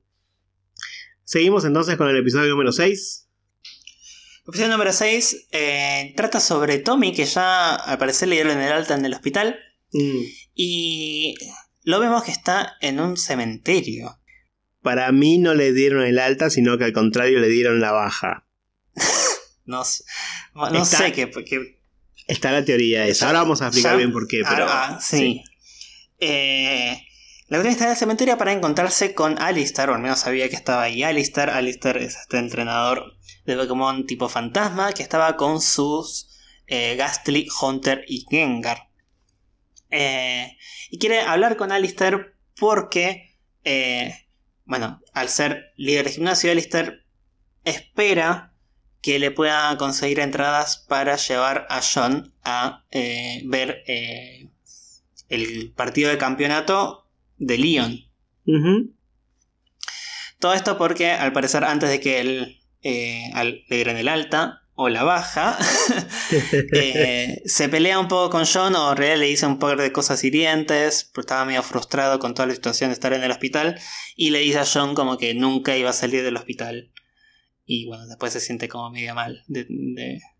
Seguimos entonces con el episodio número 6. El episodio número 6 trata sobre Tommy, que ya al parecer le dieron el alta en el hospital. Mm. Y lo vemos que está en un cementerio. Para mí no le dieron el alta, sino que al contrario le dieron la baja. no, no sé qué, Está la teoría esa. Ahora vamos a explicar bien por qué. Pero, ah, sí. Eh, la cuestión está en el cementerio para encontrarse con Alistar, o al menos sabía que estaba ahí Alistar. Alistar es este entrenador de Pokémon tipo fantasma que estaba con sus eh, Gastly, Hunter y Gengar. Eh, y quiere hablar con Alistair porque, eh, bueno, al ser líder de gimnasio, Alistair espera que le pueda conseguir entradas para llevar a John a ver el partido de campeonato de Lyon. Todo esto porque, al parecer, antes de que él le dieran el alta, o la baja, eh, se pelea un poco con John o en realidad le dice un poco de cosas hirientes, porque estaba medio frustrado con toda la situación de estar en el hospital y le dice a John como que nunca iba a salir del hospital. Y bueno, después se siente como medio mal de,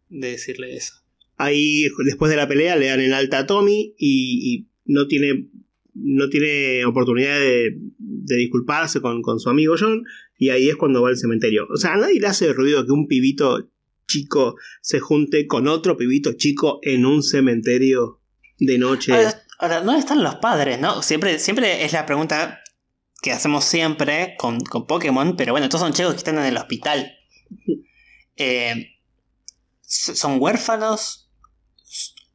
decirle eso. Ahí, después de la pelea, le dan el alta a Tommy y, no tiene no tiene oportunidad de, disculparse con, con, su amigo John y ahí es cuando va al cementerio. O sea, a nadie le hace ruido que un pibito chico se junte con otro pibito chico en un cementerio de noche. Ahora, ¿dónde están los padres? ¿no? Siempre, siempre es la pregunta que hacemos siempre con, Pokémon, pero bueno, estos son chicos que están en el hospital. Eh, ¿Son huérfanos?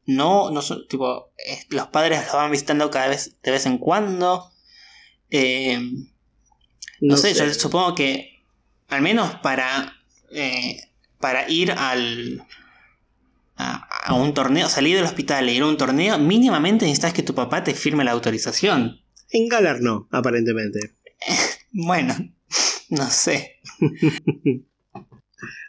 No, no son, tipo, los padres los van visitando cada vez, de vez en cuando. Eh, no, sé, yo supongo que, al menos para eh, para ir al, a, un torneo, salir del hospital e ir a un torneo, mínimamente necesitas que tu papá te firme la autorización. En Galar no, aparentemente. bueno, no sé.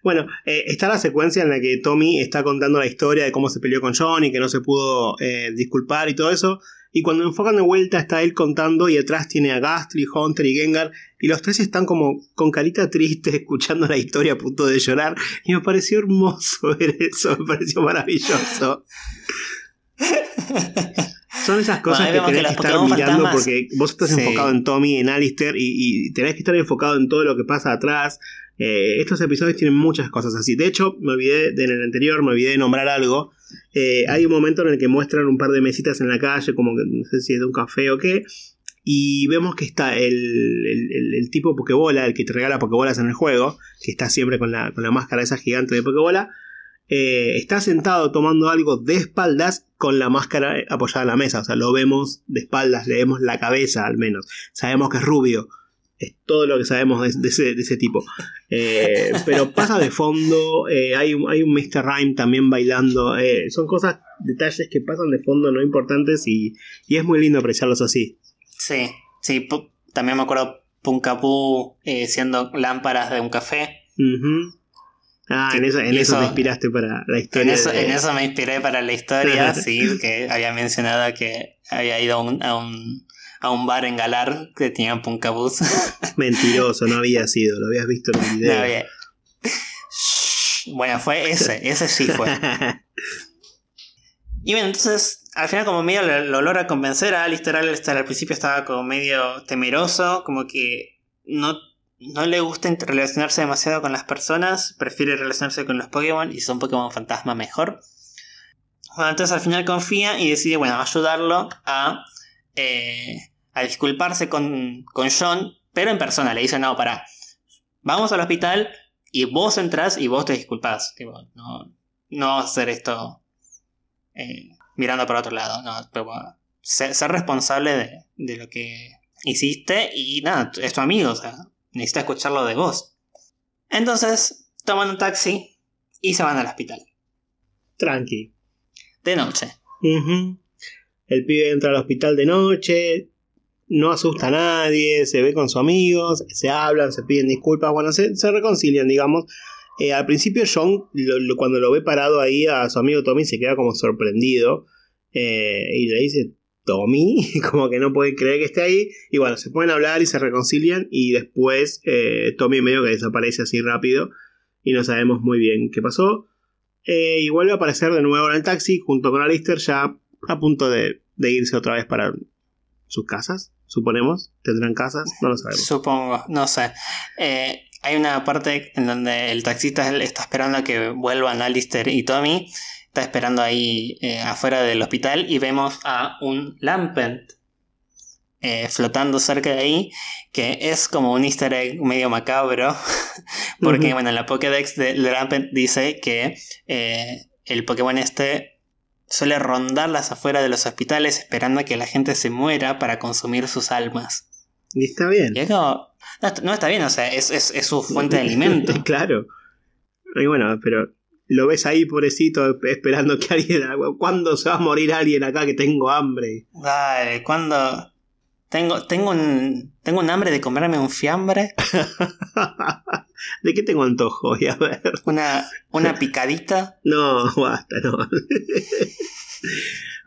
Bueno, eh, está la secuencia en la que Tommy está contando la historia de cómo se peleó con John y que no se pudo eh, disculpar y todo eso. Y cuando enfocan de vuelta está él contando y atrás tiene a Gastly, Hunter y Gengar. Y los tres están como con carita triste escuchando la historia a punto de llorar. Y me pareció hermoso ver eso, me pareció maravilloso. Son esas cosas que tenés que, estar mirando porque vos estás enfocado en Tommy, en Alistair y, y, tenés que estar enfocado en todo lo que pasa atrás. Eh, estos episodios tienen muchas cosas así. De hecho, me olvidé de, en el anterior, me olvidé de nombrar algo. Eh, hay un momento en el que muestran un par de mesitas en la calle, como que no sé si es de un café o qué. Y vemos que está el, el, tipo Pokebola, el que te regala Pokebolas en el juego, que está siempre con la, con la máscara esa gigante de Pokebola. Eh, está sentado tomando algo de espaldas con la máscara apoyada en la mesa. O sea, lo vemos de espaldas, le vemos la cabeza al menos. Sabemos que es rubio. Es todo lo que sabemos de, ese, tipo. Eh, pero pasa de fondo. Eh, hay, un, hay un Mr. Rhyme también bailando. Eh, son cosas, detalles que pasan de fondo, no importantes. Y, es muy lindo apreciarlos así. Sí, sí. También me acuerdo Punkapu siendo lámparas de un café. Ah, en eso, en eso, te inspiraste para la historia. En eso, me inspiré para la historia, sí, que había mencionado que había ido a un a un bar en Galar que tenía Punkabus. Mentiroso, no había sido, lo habías visto en el video. bueno, fue ese, ese sí fue. y bueno, entonces, al final como medio lo, logra convencer a Alistair. Alistair al principio estaba como medio temeroso, como que no, no le gusta relacionarse demasiado con las personas, prefiere relacionarse con los Pokémon y son Pokémon fantasma mejor. Bueno, entonces al final confía y decide, bueno, ayudarlo a eh, a disculparse con, con John, pero en persona. Le dice, no, para, vamos al hospital y vos entras y vos te disculpas. no, no hacer esto eh, mirando para otro lado. No, pero, ser, responsable de, lo que hiciste y nada, es tu amigo, o sea, necesita escucharlo de vos. Entonces, toman un taxi y se van al hospital. Tranqui. De noche. El pibe entra al hospital de noche, no asusta a nadie, se ve con sus amigos, se hablan, se piden disculpas, bueno, se, reconcilian, digamos. Eh, al principio John, cuando lo ve parado ahí a su amigo Tommy, se queda como sorprendido eh, y le dice, Tommy, como que no puede creer que esté ahí, y bueno, se pueden hablar y se reconcilian y después eh, Tommy medio que desaparece así rápido y no sabemos muy bien qué pasó. y vuelve a aparecer de nuevo en el taxi junto con Alistair ya a punto de irse otra vez para sus casas suponemos. ¿Tendrán casas? No lo sabemos. Supongo, no sé. Eh, hay una parte en donde el taxista está esperando a que vuelvan Alistair y Tommy. Está esperando ahí eh, afuera del hospital y vemos a un Lampent eh, flotando cerca de ahí, que es como un easter egg medio macabro, porque bueno, en la Pokédex de Lampent dice que el Pokémon este suele rondar las afueras de los hospitales esperando a que la gente se muera para consumir sus almas. Y está bien. no, está bien, o sea, es, su fuente de alimento. claro. Y bueno, pero lo ves ahí, pobrecito, esperando que alguien. ¿Cuándo se va a morir alguien acá que tengo hambre? Dale, ¿cuándo.? Tengo, tengo, un, tengo un hambre de comerme un fiambre. ¿De qué tengo antojo? Voy a ver. Una, una picadita. no, basta, no.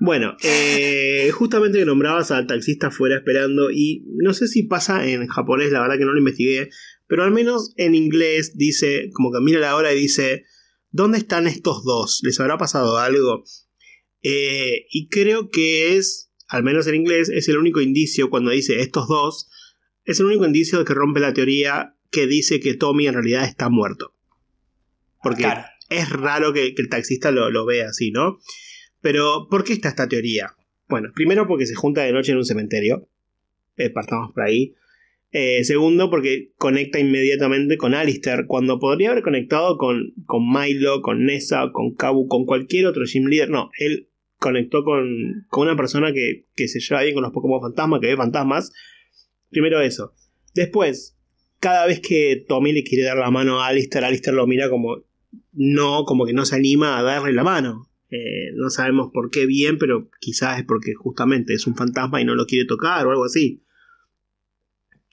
bueno, eh, justamente que nombrabas al taxista fuera esperando y no sé si pasa en japonés, la verdad que no lo investigué, pero al menos en inglés dice, como que mira la hora y dice, ¿dónde están estos dos? ¿Les habrá pasado algo? Eh, y creo que es al menos en inglés, es el único indicio cuando dice estos dos, es el único indicio de que rompe la teoría que dice que Tommy en realidad está muerto. Porque es raro que, el taxista lo, vea así, ¿no? Pero, ¿por qué está esta teoría? Bueno, primero porque se junta de noche en un cementerio. Eh, partamos por ahí. Eh, segundo, porque conecta inmediatamente con Alistair, cuando podría haber conectado con, con Milo, con Nessa, con Kabu, con cualquier otro gym leader. No, él conectó con, una persona que, se lleva bien con los Pokémon fantasmas, que ve fantasmas. Primero eso. Después, cada vez que Tommy le quiere dar la mano a Alistair, Alistair lo mira como no, como que no se anima a darle la mano. Eh, no sabemos por qué bien, pero quizás es porque justamente es un fantasma y no lo quiere tocar o algo así.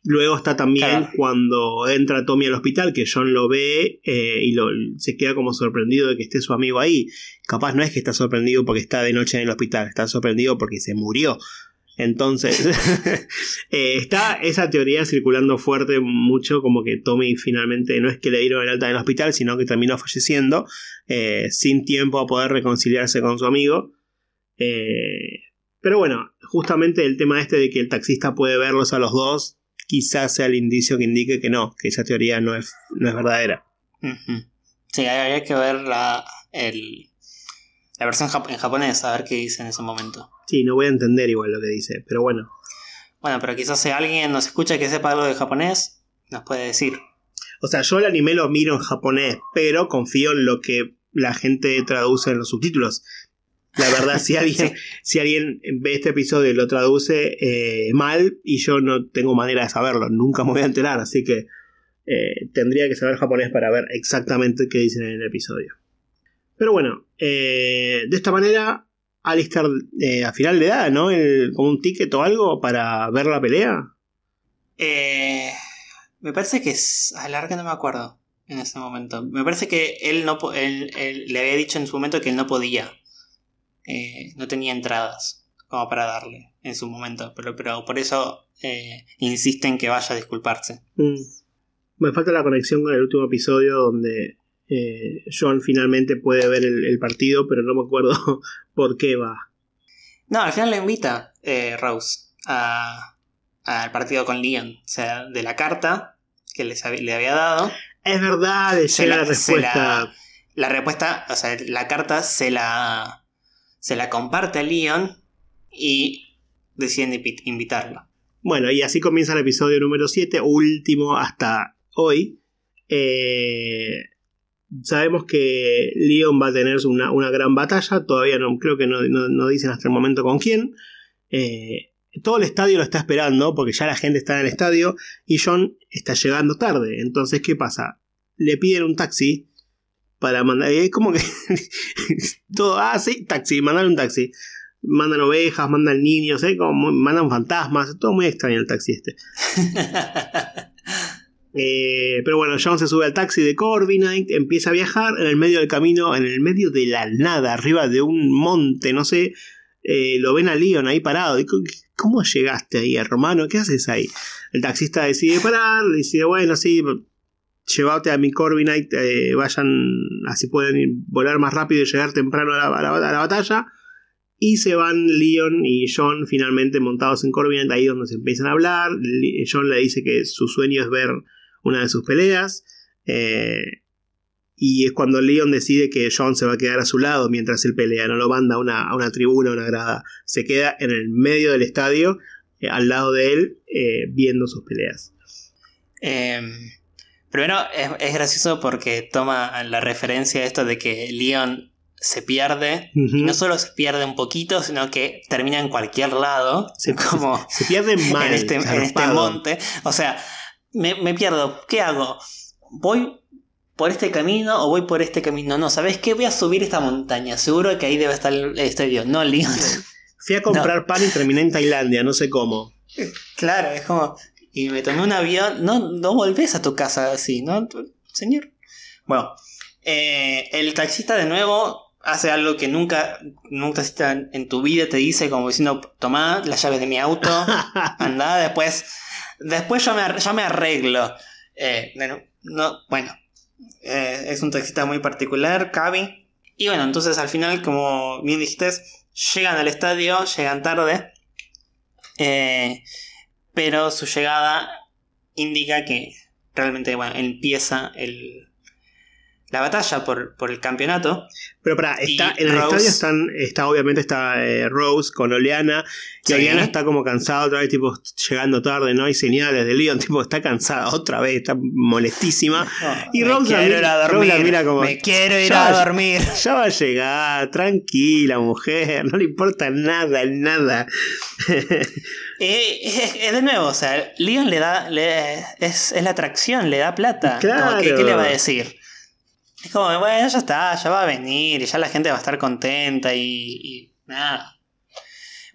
Luego está también cuando entra Tommy al hospital, que John lo ve eh, y lo, se queda como sorprendido de que esté su amigo ahí. Capaz no es que está sorprendido porque está de noche en el hospital, está sorprendido porque se murió. Entonces, eh, está esa teoría circulando fuerte mucho, como que Tommy finalmente no es que le dieron el alta en el hospital, sino que terminó falleciendo, eh, sin tiempo a poder reconciliarse con su amigo. pero bueno, justamente el tema este de que el taxista puede verlos a los dos quizás sea el indicio que indique que no, que esa teoría no es, no es verdadera. Sí, habría que ver la, el, la versión en japonés, a ver qué dice en ese momento. Sí, no voy a entender igual lo que dice, pero bueno. Bueno, pero quizás si alguien nos escucha que sepa algo de japonés, nos puede decir. O sea, yo el anime lo miro en japonés, pero confío en lo que la gente traduce en los subtítulos. La verdad, si alguien, si alguien ve este episodio y lo traduce eh, mal y yo no tengo manera de saberlo, nunca me voy a enterar, así que eh, tendría que saber japonés para ver exactamente qué dicen en el episodio. Pero bueno, eh, de esta manera, Alistair al final le da, ¿no? como un ticket o algo para ver la pelea. me parece que es. A la que no me acuerdo en ese momento. Me parece que él no él le había dicho en su momento que él no podía. Eh, no tenía entradas como para darle en su momento, pero, pero por eso eh, insisten que vaya a disculparse. Mm. Me falta la conexión con el último episodio donde eh, John finalmente puede ver el, partido, pero no me acuerdo por qué va. No, al final le invita Rose al partido con Leon, o sea, de la carta que les le había dado. Es verdad, llega la, la respuesta. la respuesta, o sea, la carta se la se la comparte a Leon y deciden invitarlo. Bueno, y así comienza el episodio número 7, último hasta hoy. Eh, sabemos que Leon va a tener una, gran batalla, todavía no creo que no, dicen hasta el momento con quién. Eh, todo el estadio lo está esperando porque ya la gente está en el estadio y John está llegando tarde. Entonces, ¿qué pasa? Le piden un taxi para mandar. Es como que. todo. Ah, sí, taxi, mandar un taxi. Mandan ovejas, mandan niños, ¿eh? Como mandan fantasmas. Todo muy extraño el taxi este. Eh, pero bueno, John se sube al taxi de Corbinite, empieza a viajar en el medio del camino, en el medio de la nada, arriba de un monte, no sé. Eh, lo ven a Leon ahí parado. ¿Cómo llegaste ahí, hermano? ¿Qué haces ahí? El taxista decide parar, decide, bueno, sí, llevate a mi Corbinite, eh, vayan, así pueden volar más rápido y llegar temprano a la, batalla. Y se van Leon y John finalmente montados en Corbinite, ahí donde se empiezan a hablar. John le dice que su sueño es ver una de sus peleas. Eh, y es cuando Leon decide que John se va a quedar a su lado mientras él pelea, no lo manda a una, a una tribuna, a una grada. Se queda en el medio del estadio, eh, al lado de él, viendo sus peleas. Em, Primero es, gracioso porque toma la referencia esto de que Leon se pierde y no solo se pierde un poquito, sino que termina en cualquier lado. Se, como se pierde mal, en, este, en este monte. O sea, me, pierdo. ¿Qué hago? ¿Voy por este camino o voy por este camino? No, ¿sabes qué? Voy a subir esta montaña. Seguro que ahí debe estar el estadio. No, Leon. Fui a comprar pan y terminé en Tailandia, no sé cómo. Claro, es como y me tomé un avión. No, no volvés a tu casa así, ¿no? Señor. Bueno, eh, el taxista de nuevo hace algo que nunca, nunca en tu vida te dice, como diciendo, tomá las llaves de mi auto, anda, después, después yo me, me arreglo. Eh, no, bueno, eh, es un taxista muy particular, Cavi. Y bueno, entonces al final, como bien dijiste, llegan al estadio, llegan tarde. Eh, pero su llegada indica que realmente bueno, empieza el, la batalla por, por el campeonato. Pero para, está, en el estadio están, está obviamente está eh, Rose con Oleana. Y Oleana está como cansada otra vez, tipo, llegando tarde, no hay señales de Leon, tipo, está cansada otra vez, está molestísima. y Rose quiero ir a dormir, como. Me quiero ir a dormir. Ya va a llegar, tranquila, mujer, no le importa nada, nada. eh, de nuevo, o sea, Leon le da. Le, es, es, la atracción, le da plata. Claro. ¿qué, ¿Qué le va a decir? Es como, bueno, ya está, ya va a venir y ya la gente va a estar contenta y, y nada.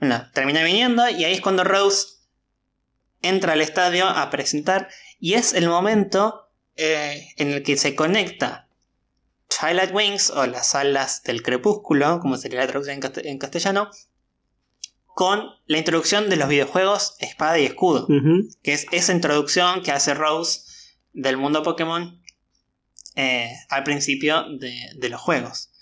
Bueno, termina viniendo y ahí es cuando Rose entra al estadio a presentar y es el momento eh, en el que se conecta Twilight Wings o las alas del crepúsculo, como sería la traducción en, castellano, con la introducción de los videojuegos Espada y Escudo, que es esa introducción que hace Rose del mundo Pokémon eh, al principio de, los juegos.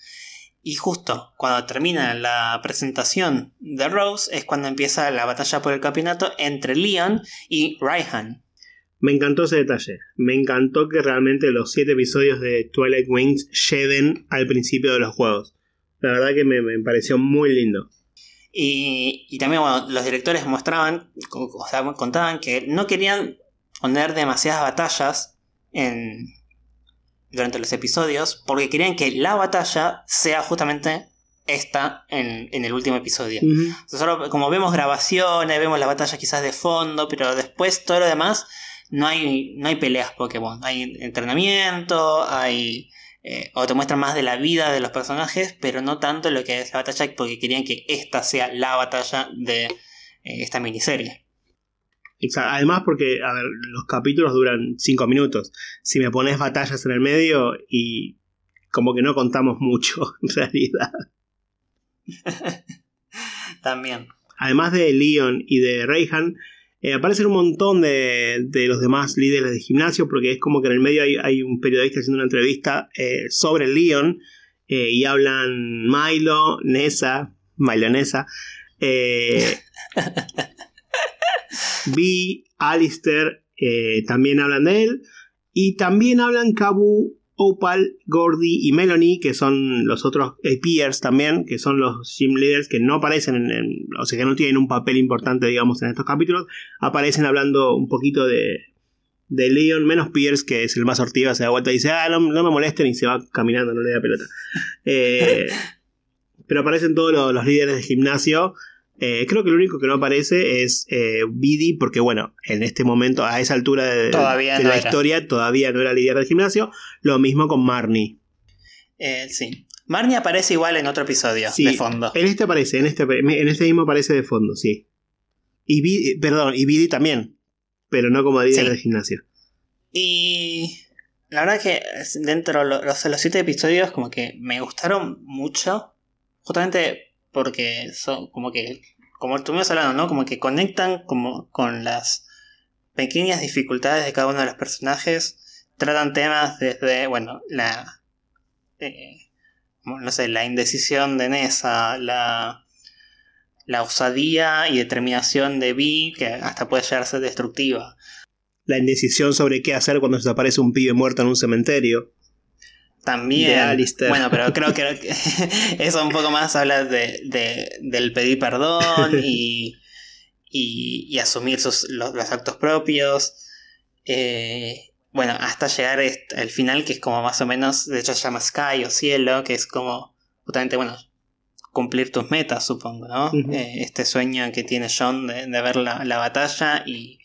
Y justo cuando termina la presentación de Rose es cuando empieza la batalla por el campeonato entre Leon y Raihan. Me encantó ese detalle. Me encantó que realmente los siete episodios de Twilight Wings lleven al principio de los juegos. La verdad que me, pareció muy lindo. Y, también los directores mostraban, o sea, contaban que no querían poner demasiadas batallas en, durante los episodios porque querían que la batalla sea justamente esta en, el último episodio. como vemos grabaciones, vemos la batalla quizás de fondo, pero después todo lo demás no hay, no hay peleas Pokémon. Hay entrenamiento, hay... Eh, o te muestran más de la vida de los personajes, pero no tanto lo que es la batalla, porque querían que esta sea la batalla de eh, esta miniserie. Exacto. Además, porque, a ver, los capítulos duran 5 minutos. Si me pones batallas en el medio y como que no contamos mucho, en realidad. También. Además de Leon y de Reyhan, eh, aparecen un montón de, de, los demás líderes de gimnasio, porque es como que en el medio hay, un periodista haciendo una entrevista eh, sobre Leon eh, y hablan Milo, Nessa, Milo Nessa, Vi, Alistair, también hablan de él, y también hablan Kabu Opal, Gordy y Melanie, que son los otros eh, peers también, que son los gym leaders que no aparecen en, o sea, que no tienen un papel importante, digamos, en estos capítulos, aparecen hablando un poquito de, de Leon, menos Pierce, que es el más sortivo, se da vuelta y dice, ah, no, me molesten y se va caminando, no le da pelota. Eh, pero aparecen todos los líderes de gimnasio eh, creo que lo único que no aparece es eh, Bidi, porque bueno, en este momento, a esa altura de, la historia, todavía no era líder del gimnasio. Lo mismo con Marnie. Eh, sí. Marnie aparece igual en otro episodio, de fondo. En este aparece, en este, en este mismo aparece de fondo, sí. Y Bidi, perdón, y Bidi también, pero no como líder del gimnasio. Y la verdad que dentro de los, los siete episodios como que me gustaron mucho. Justamente porque son como que, como estuvimos hablando, ¿no? Como que conectan como con las pequeñas dificultades de cada uno de los personajes, tratan temas desde, bueno, la, eh, no sé, la indecisión de Nessa, la, la osadía y determinación de Vi, que hasta puede llegar a ser destructiva. La indecisión sobre qué hacer cuando se aparece un pibe muerto en un cementerio. También. Bueno, pero creo que eso un poco más habla de, del pedir perdón y, y, asumir los, actos propios. Eh, bueno, hasta llegar al final, que es como más o menos, de hecho se llama Sky o Cielo, que es como justamente, bueno, cumplir tus metas, supongo, ¿no? Eh, este sueño que tiene John de, ver la, batalla y,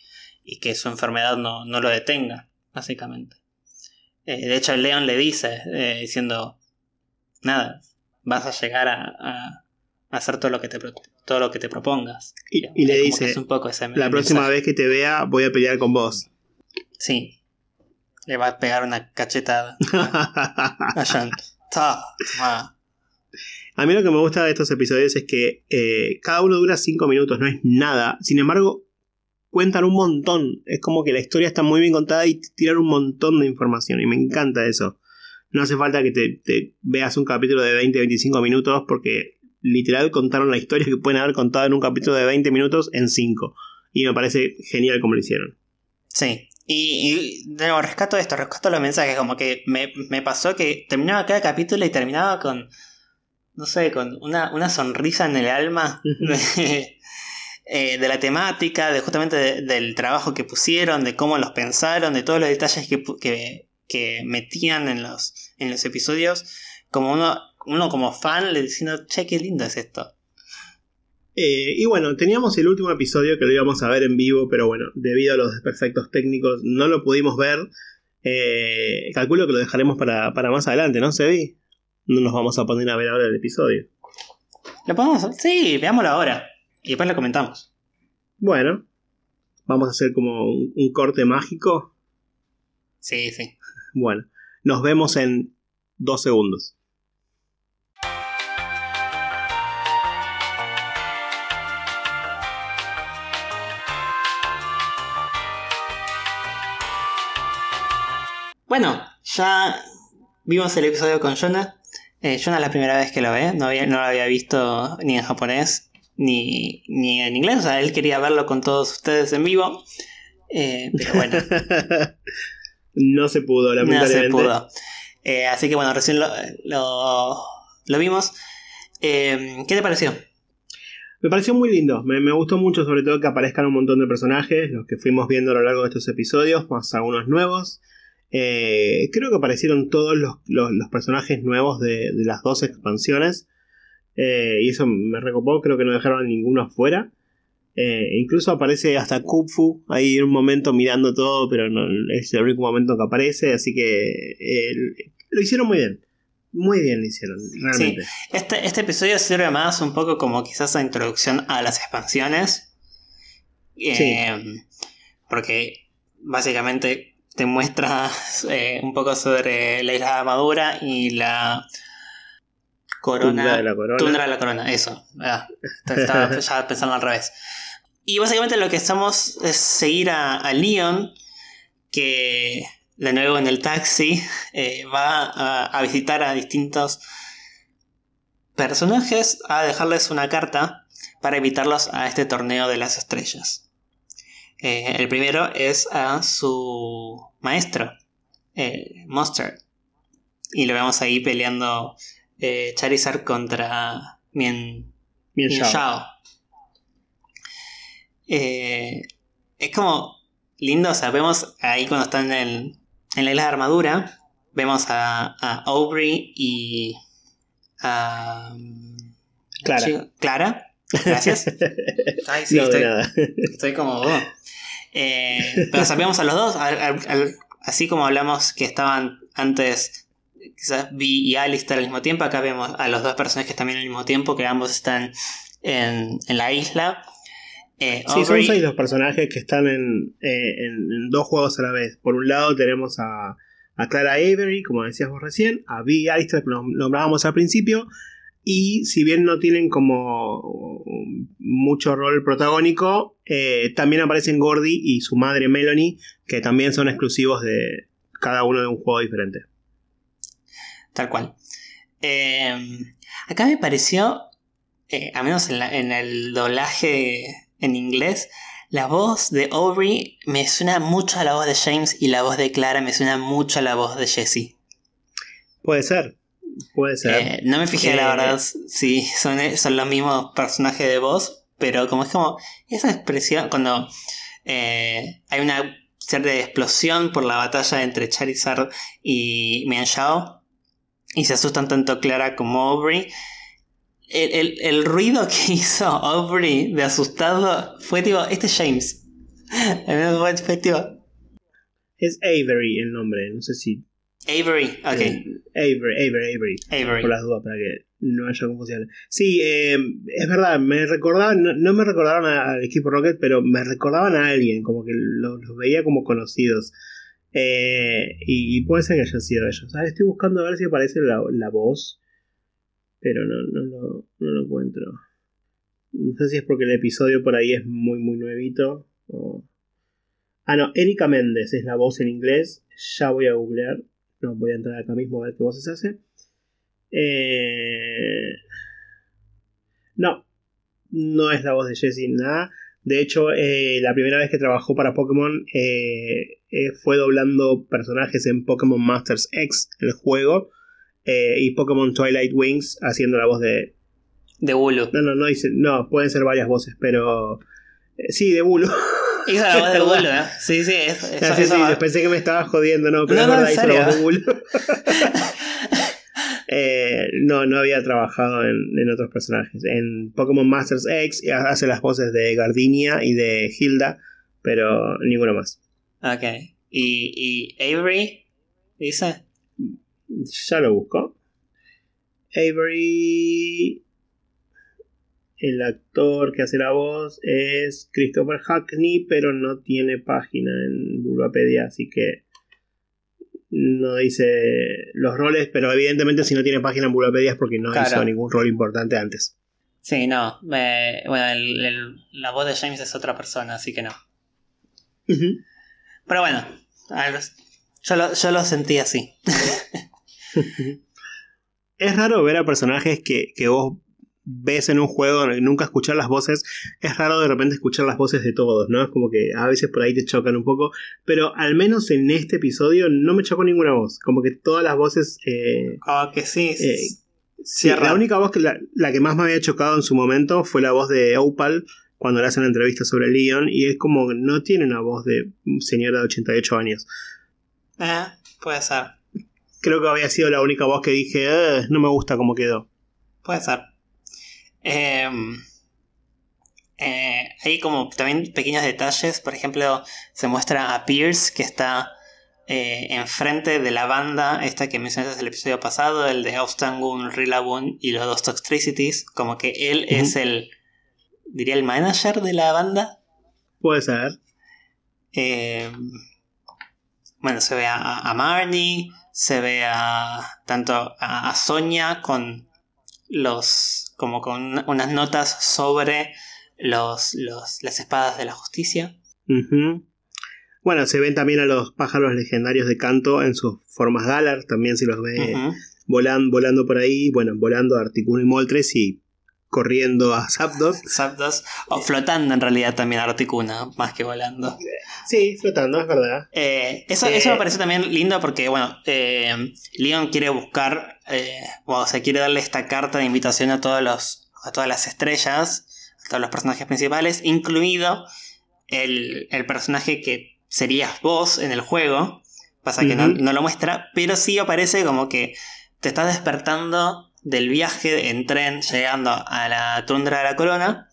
y, que su enfermedad no, no lo detenga, básicamente. Eh, de hecho, el León le dice, eh, diciendo, nada, vas a llegar a, hacer todo lo que te, todo lo que te propongas. Y, le dice, un poco la próxima vez que te vea voy a pelear con vos. Sí. Le va a pegar una cachetada a, John. A mí lo que me gusta de estos episodios es que eh, cada uno dura 5 minutos, no es nada. Sin embargo, cuentan un montón. Es como que la historia está muy bien contada y tiran un montón de información. Y me encanta eso. No hace falta que te, veas un capítulo de 20-25 minutos porque literal contaron la historia que pueden haber contado en un capítulo de 20 minutos en 5. Y me parece genial como lo hicieron. Sí. Y, de nuevo, rescato esto, rescato los mensajes. Como que me, pasó que terminaba cada capítulo y terminaba con. No sé, con una, una sonrisa en el alma. Eh, de la temática, de justamente del trabajo que pusieron, de cómo los pensaron, de todos los detalles que, que, metían en los, en los episodios, como uno, uno como fan le diciendo, che, qué lindo es esto. Eh, y bueno, teníamos el último episodio que lo íbamos a ver en vivo, pero bueno, debido a los desperfectos técnicos no lo pudimos ver. Eh, calculo que lo dejaremos para, para más adelante, ¿no, Sebi? No nos vamos a poner a ver ahora el episodio. ¿Lo podemos? Sí, veámoslo ahora. Y después lo comentamos. Bueno, vamos a hacer como un, un corte mágico. Sí, sí. Bueno, nos vemos en dos segundos. Bueno, ya vimos el episodio con Jonah. Eh, Jonah es la primera vez que lo ve, no, había- no lo había visto ni en japonés ni, ni en inglés. O sea, él quería verlo con todos ustedes en vivo. Eh, pero bueno, no se pudo, no lamentablemente. se pudo. Eh, así que bueno, recién lo, lo, lo vimos. Eh, ¿Qué te pareció? Me pareció muy lindo, me, me gustó mucho sobre todo que aparezcan un montón de personajes, los que fuimos viendo a lo largo de estos episodios, más algunos nuevos. Creo que aparecieron todos los, los- los personajes nuevos de, de las dos expansiones. Eh, y eso me recopó, creo que no dejaron a ninguno afuera. Eh, incluso aparece hasta Kung ahí en un momento mirando todo, pero no, es el único momento que aparece, así que eh, lo hicieron muy bien. Muy bien lo hicieron, realmente. Este, este episodio sirve más un poco como quizás la introducción a las expansiones. Eh, Porque básicamente te muestra un poco sobre la isla de Armadura y la corona. Tundra de la corona. Tundra de la corona, eso. Ah, estaba ya pensando al revés. Y básicamente lo que estamos es seguir a, a Leon, que de nuevo en el taxi eh, va a, a visitar a distintos personajes a dejarles una carta para invitarlos a este torneo de las estrellas. Eh, el primero es a su maestro, eh, Monster. Y lo vemos ahí peleando eh, Charizard contra Mien, Bien Mien Shao. Shao. Eh, es como lindo, o sea, vemos ahí cuando están en, en la isla de armadura, vemos a, a Aubrey y a Clara. Sí, Clara. Gracias. Ay, sí, no, estoy, como. oh. Eh, pero sabíamos a los dos, así como hablamos que estaban antes quizás Vi y Alistair al mismo tiempo, acá vemos a los dos personajes también al mismo tiempo, que ambos están en, en la isla. Eh, Sí, son seis los personajes que están en, eh, en- en dos juegos a la vez. Por un lado tenemos a, a Clara Avery, como decías vos recién, a Vi y Alistair, que nos nombrábamos al principio, y si bien no tienen como mucho rol protagónico, eh, también aparecen Gordy y su madre Melanie, que también son exclusivos de cada uno de un juego diferente. Tal cual. Eh, acá me pareció, eh, al menos en, la- en el doblaje en inglés, la voz de Aubrey me suena mucho a la voz de James y la voz de Clara me suena mucho a la voz de Jessie. Puede ser, puede ser. Eh, no me fijé, la Eh, verdad, si son, son los mismos personajes de voz, pero como es como esa expresión, cuando eh, hay una cierta explosión por la batalla entre Charizard y Mian Shao, y se asustan tanto Clara como Aubrey. El, el- el ruido que hizo Aubrey de asustado fue tipo, este es James. Menos fue- tipo, Es Avery el nombre, no sé si... Avery, ok, eh, Avery, Avery, Avery. Avery. por las dudas para que no haya confusión. Sí, eh, es verdad, me recordaban, no, no me recordaron al equipo Rocket, pero me recordaban a alguien, como que lo- los veía como conocidos. Eh, y, puede ser que hayan sido ellos. Ah, estoy buscando a ver si aparece la, la voz, pero no, no, lo, no lo encuentro. No sé si es porque el episodio por ahí es muy, muy nuevito. Ah, no, Erika Méndez es la voz en inglés. Ya voy a googlear. No, voy a entrar acá mismo a ver qué voces hace. Eh, No, no es la voz de Jessie, nada. De hecho, eh, la primera vez que trabajó para Pokémon eh, eh, fue doblando personajes en Pokémon Masters X, el juego, eh, y Pokémon Twilight Wings haciendo la voz de... De Bulu. No, no, no, dice, no, pueden ser varias voces, pero... sí, de Bulu. Hizo la voz de Bulu, ¿eh? Sí, sí, es- Ah, sí, sí, pensé que me estaba jodiendo, no, pero No, es no, verdad, en hizo la voz de. Bulu. Eh, no, no había trabajado en, en otros personajes. En Pokémon Masters X hace las voces de Gardenia y de Hilda, pero ninguno más. Ok. y, y Avery, dice. Ya lo busco. Avery. El actor que hace la voz es Christopher Hackney, pero no tiene página en Bulbapedia, así que no dice los roles, pero evidentemente si no tiene página en Bulbapedia es porque no hizo ningún rol importante antes. Sí, no. bueno, la voz de James es otra persona, así que no. Pero bueno, yo lo, yo lo sentí así. es raro ver a personajes que, que vos ves en un juego nunca escuchar las voces, es raro de repente escuchar las voces de todos, ¿no? Es como que a veces por ahí te chocan un poco, pero al menos en este episodio no me chocó ninguna voz, como que todas las voces... Eh, ah, que sí. Eh, sí, la única voz que la, que más me había chocado en su momento fue la voz de Opal cuando le hacen la entrevista sobre Leon y es como que no tiene una voz de señora de 88 años. Eh, puede ser creo que había sido la única voz que dije, eh, no me gusta cómo quedó. Puede ser. Em, eh, hay como también pequeños detalles. Por ejemplo, se muestra a Pierce que está eh, enfrente de la banda, esta que mencionaste en el episodio pasado, el de Austangun, Rilabun y los dos Toxtricities. Como que él es el, diría, el manager de la banda. Puede ser. Em, bueno, se ve a, a Marnie se ve a tanto a, Sonia con los como con unas notas sobre los, las espadas de la justicia. Bueno, se ven también a los pájaros legendarios de canto en sus formas Galar, también se los ve volando por ahí, bueno, volando a Articuno y Moltres y corriendo a Zapdos. Zapdos, o flotando en realidad también Articuna, más que volando. Sí, flotando, es verdad. Eh, eso, eso me eh, parece también lindo porque, bueno, eh, Leon quiere buscar, o sea, quiere darle esta carta de invitación a, todos los, a todas las estrellas, a todos los personajes principales, incluido el, personaje que serías vos en el juego. Pasa que no, no lo muestra, pero sí aparece como que te estás despertando del viaje en tren llegando a la tundra de la corona,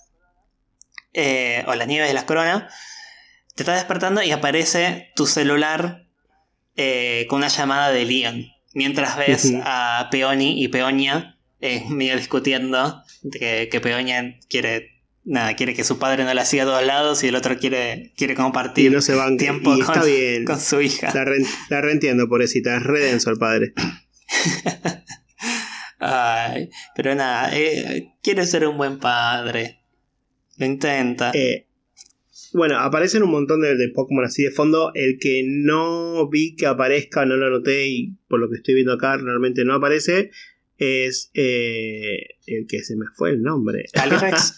eh, o las nieves de las coronas, te estás despertando y aparece tu celular eh, con una llamada de Leon. Mientras ves a Peony y Peonia eh, medio discutiendo que, que Peonia quiere nada, quiere que su padre no la siga a todos lados y el otro quiere, quiere compartir no se tiempo con, con, su hija. La, re, la reentiendo, pobrecita, es redenso el padre. Ay, pero nada, eh, quiere ser un buen padre. Lo intenta. Eh, bueno, aparecen un montón de, Pokémon así de fondo. El que no vi que aparezca, no lo noté y por lo que estoy viendo acá realmente no aparece. Es eh, el que se me fue el nombre. Calyrex.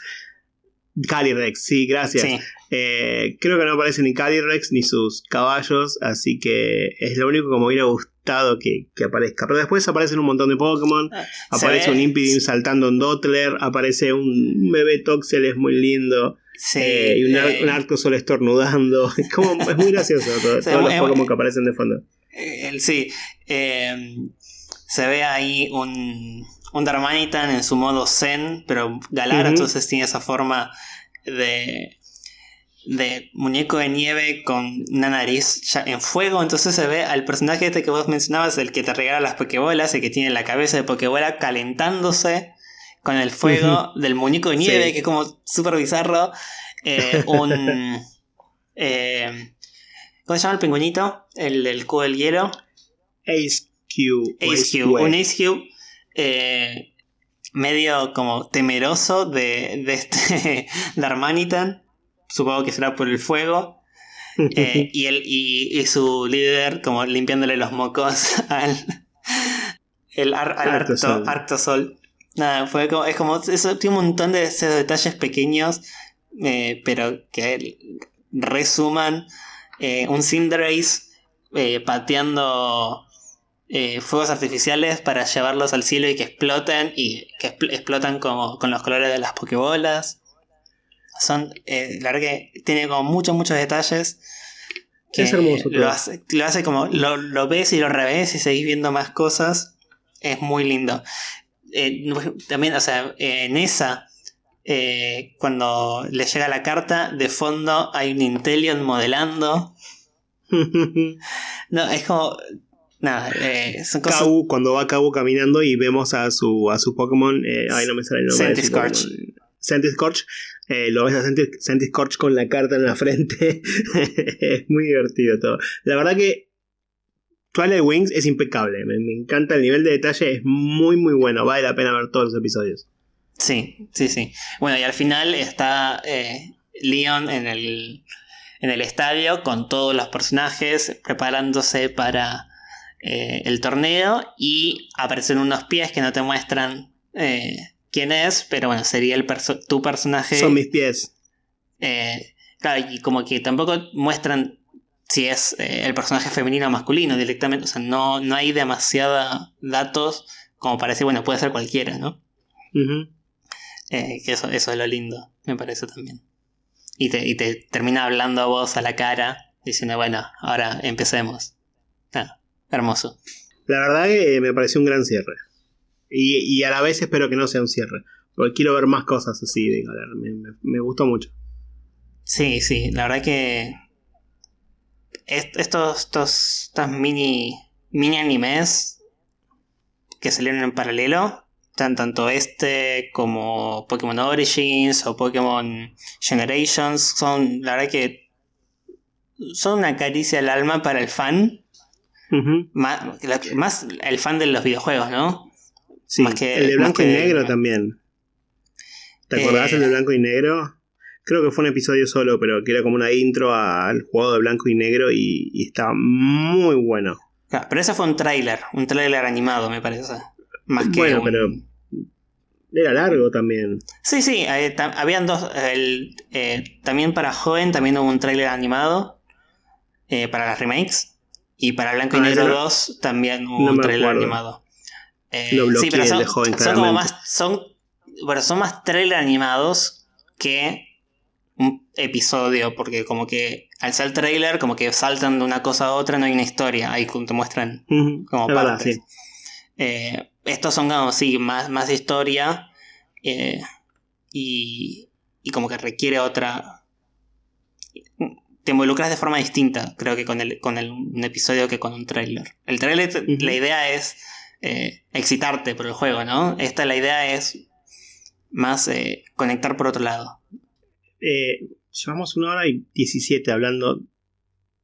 Calyrex, sí, gracias. Creo que no aparece ni Calyrex ni sus caballos, así que es lo único que me hubiera gustado que, aparezca. Pero después aparecen un montón de Pokémon. Ah, aparece un Impidim saltando en Dottler. Aparece un bebé Toxel, es muy lindo. Eh, y un, eh, Arcosol estornudando. Es, como, es muy gracioso todo, todos los Pokémon que aparecen de fondo. Eh, sí. se ve ahí un, un Darmanitan en su modo Zen, pero Galar, entonces tiene esa forma de de muñeco de nieve con una nariz ya en fuego. Entonces se ve al personaje este que vos mencionabas, el que te regala las pokebolas, el que tiene la cabeza de pokebola calentándose con el fuego del muñeco de nieve, que es como súper bizarro. Eh, un. Eh, ¿Cómo se llama el pingüinito? El del cubo del hielo. Ace Q. Ace Q. Un Ace Q. Eh, medio como temeroso de, de este Darmanitan supongo que será por el fuego. Eh, y, él, y, su líder como limpiándole los mocos al, el Arctosol. Nada, fue como, es como, eso tiene un montón de esos detalles pequeños, eh, pero que resuman eh, un Cinderace pateando fuegos artificiales para llevarlos al cielo y que exploten y que explotan como con los colores de las pokebolas. Son, eh, la verdad que tiene como muchos, muchos detalles. Que es hermoso. Lo hace, lo hace como, lo, ves y lo revés y seguís viendo más cosas. Es muy lindo. Eh, también, o sea, en esa, eh, cuando le llega la carta, de fondo hay un Intelion modelando. no, es como. Nada, eh, son cosas. cuando va Kabu caminando y vemos a su, a su Pokémon. Ay, no me sale el nombre. Sentiscorch. Sentiscorch. Eh, lo ves a Sentiscorch con la carta en la frente. es muy divertido todo. La verdad que Twilight Wings es impecable. Me, encanta el nivel de detalle, es muy, muy bueno. Vale la pena ver todos los episodios. Sí, sí, sí. Bueno, y al final está eh, Leon en el, en el estadio con todos los personajes preparándose para eh, el torneo y aparecen unos pies que no te muestran quién es, pero bueno, sería el tu personaje. Son mis pies. claro, y como que tampoco muestran si es eh, el personaje femenino o masculino directamente. O sea, no, no hay demasiados datos como para decir, bueno, puede ser cualquiera, ¿no? Eh, que eso, eso es lo lindo, me parece también. Y te, y te termina hablando a vos a la cara, diciendo, bueno, ahora empecemos. Ah, hermoso. La verdad que me pareció un gran cierre. Y, y, a la vez espero que no sea un cierre. Porque quiero ver más cosas así de Me, me gustó mucho. Sí, sí, la verdad que estos, estos, mini, mini animes que salieron en paralelo, tanto este como Pokémon Origins o Pokémon Generations, son la verdad que son una caricia al alma para el fan. más, el fan de los videojuegos, ¿no? Sí, que, el de blanco y negro también. ¿Te acordás el de eh, blanco y negro? creo que fue un episodio solo, pero que era como una intro al juego de blanco y negro y, estaba muy bueno. pero ese fue un tráiler, un tráiler animado, me parece. Más que bueno, pero era largo también. Sí, sí, eh, habían dos. Eh, también para joven también hubo un tráiler animado eh, para las remakes. Y para Blanco y ah, Negro 2 también hubo un tráiler animado. Sí, pero son, de joven, son como más. Son, bueno, son más tráiler animados que un episodio, porque como que al ser trailer, como que saltan de una cosa a otra, no hay una historia, ahí te muestran como partes. Eh, estos son como, sí, más, más historia eh, y, y como que requiere otra... Te involucras de forma distinta, creo que con, el, con el, un episodio que con un trailer. El trailer, la idea es eh, excitarte por el juego, ¿no? Esta la idea es más conectar por otro lado. Eh, llevamos una hora y 17 hablando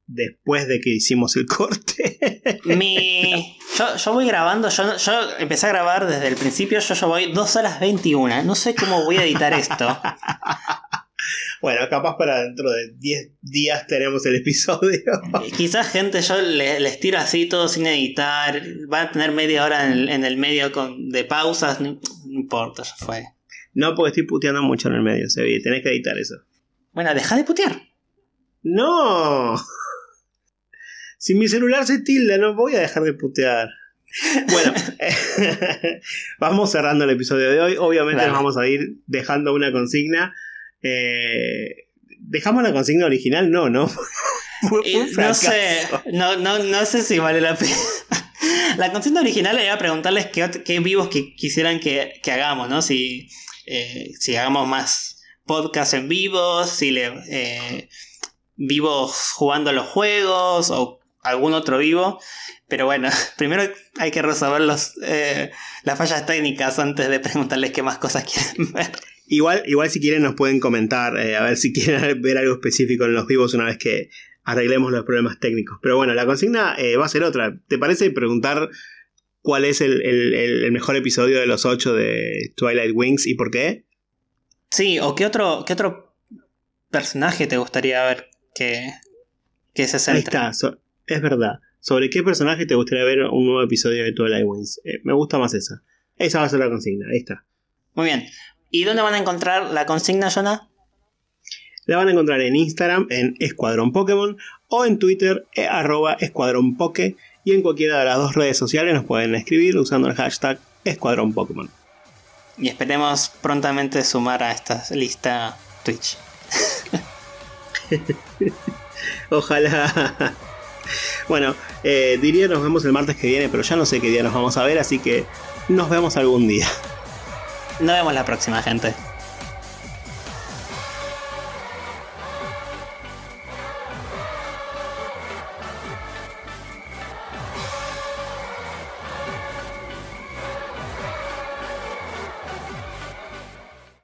después de que hicimos el corte. Mi... Yo, voy grabando, yo, empecé a grabar desde el principio, yo, yo voy 2 horas 21, no sé cómo voy a editar esto. Bueno, capaz para dentro de 10 días tenemos el episodio. Quizás gente yo les, tiro así todo sin editar, van a tener media hora en el, medio con, de pausas, no, no importa, ya fue. No, porque estoy puteando mucho en el medio, se ve. Tenés que editar eso. Bueno, deja de putear. No. Si mi celular se tilda, no voy a dejar de putear. Bueno, vamos cerrando el episodio de hoy. Obviamente nos vamos a ir dejando una consigna. Eh, ¿Dejamos la consigna original? No, ¿no? Eh, no sé, no, no, no sé si vale la pena. la consigna original era preguntarles qué, vivos que quisieran que, que, hagamos, ¿no? Si eh, si hagamos más podcasts en vivo, si le eh, vivos jugando a los juegos o algún otro vivo. Pero bueno, primero hay que resolver los, eh, las fallas técnicas antes de preguntarles qué más cosas quieren ver. Igual, igual si quieren nos pueden comentar, a ver si quieren ver algo específico en los vivos una vez que arreglemos los problemas técnicos. Pero bueno, la consigna va a ser otra. ¿Te parece preguntar cuál es el, mejor episodio de los ocho de Twilight Wings y por qué. Sí, o qué otro, qué otro personaje te gustaría ver que, que se centre. Ahí está, es verdad. ¿Sobre qué personaje te gustaría ver un nuevo episodio de Twilight Wings? Eh, me gusta más esa. Esa va a ser la consigna, ahí está. Muy bien. ¿Y dónde van a encontrar la consigna, Jonah? La van a encontrar en Instagram en Escuadrón Pokémon o en Twitter eh, arroba Escuadrón Poke y en cualquiera de las dos redes sociales nos pueden escribir usando el hashtag Escuadrón Pokémon. Y esperemos prontamente sumar a esta lista Twitch. Ojalá. Bueno, eh, diría nos vemos el martes que viene, pero ya no sé qué día nos vamos a ver, así que nos vemos algún día. Nos vemos la próxima, gente.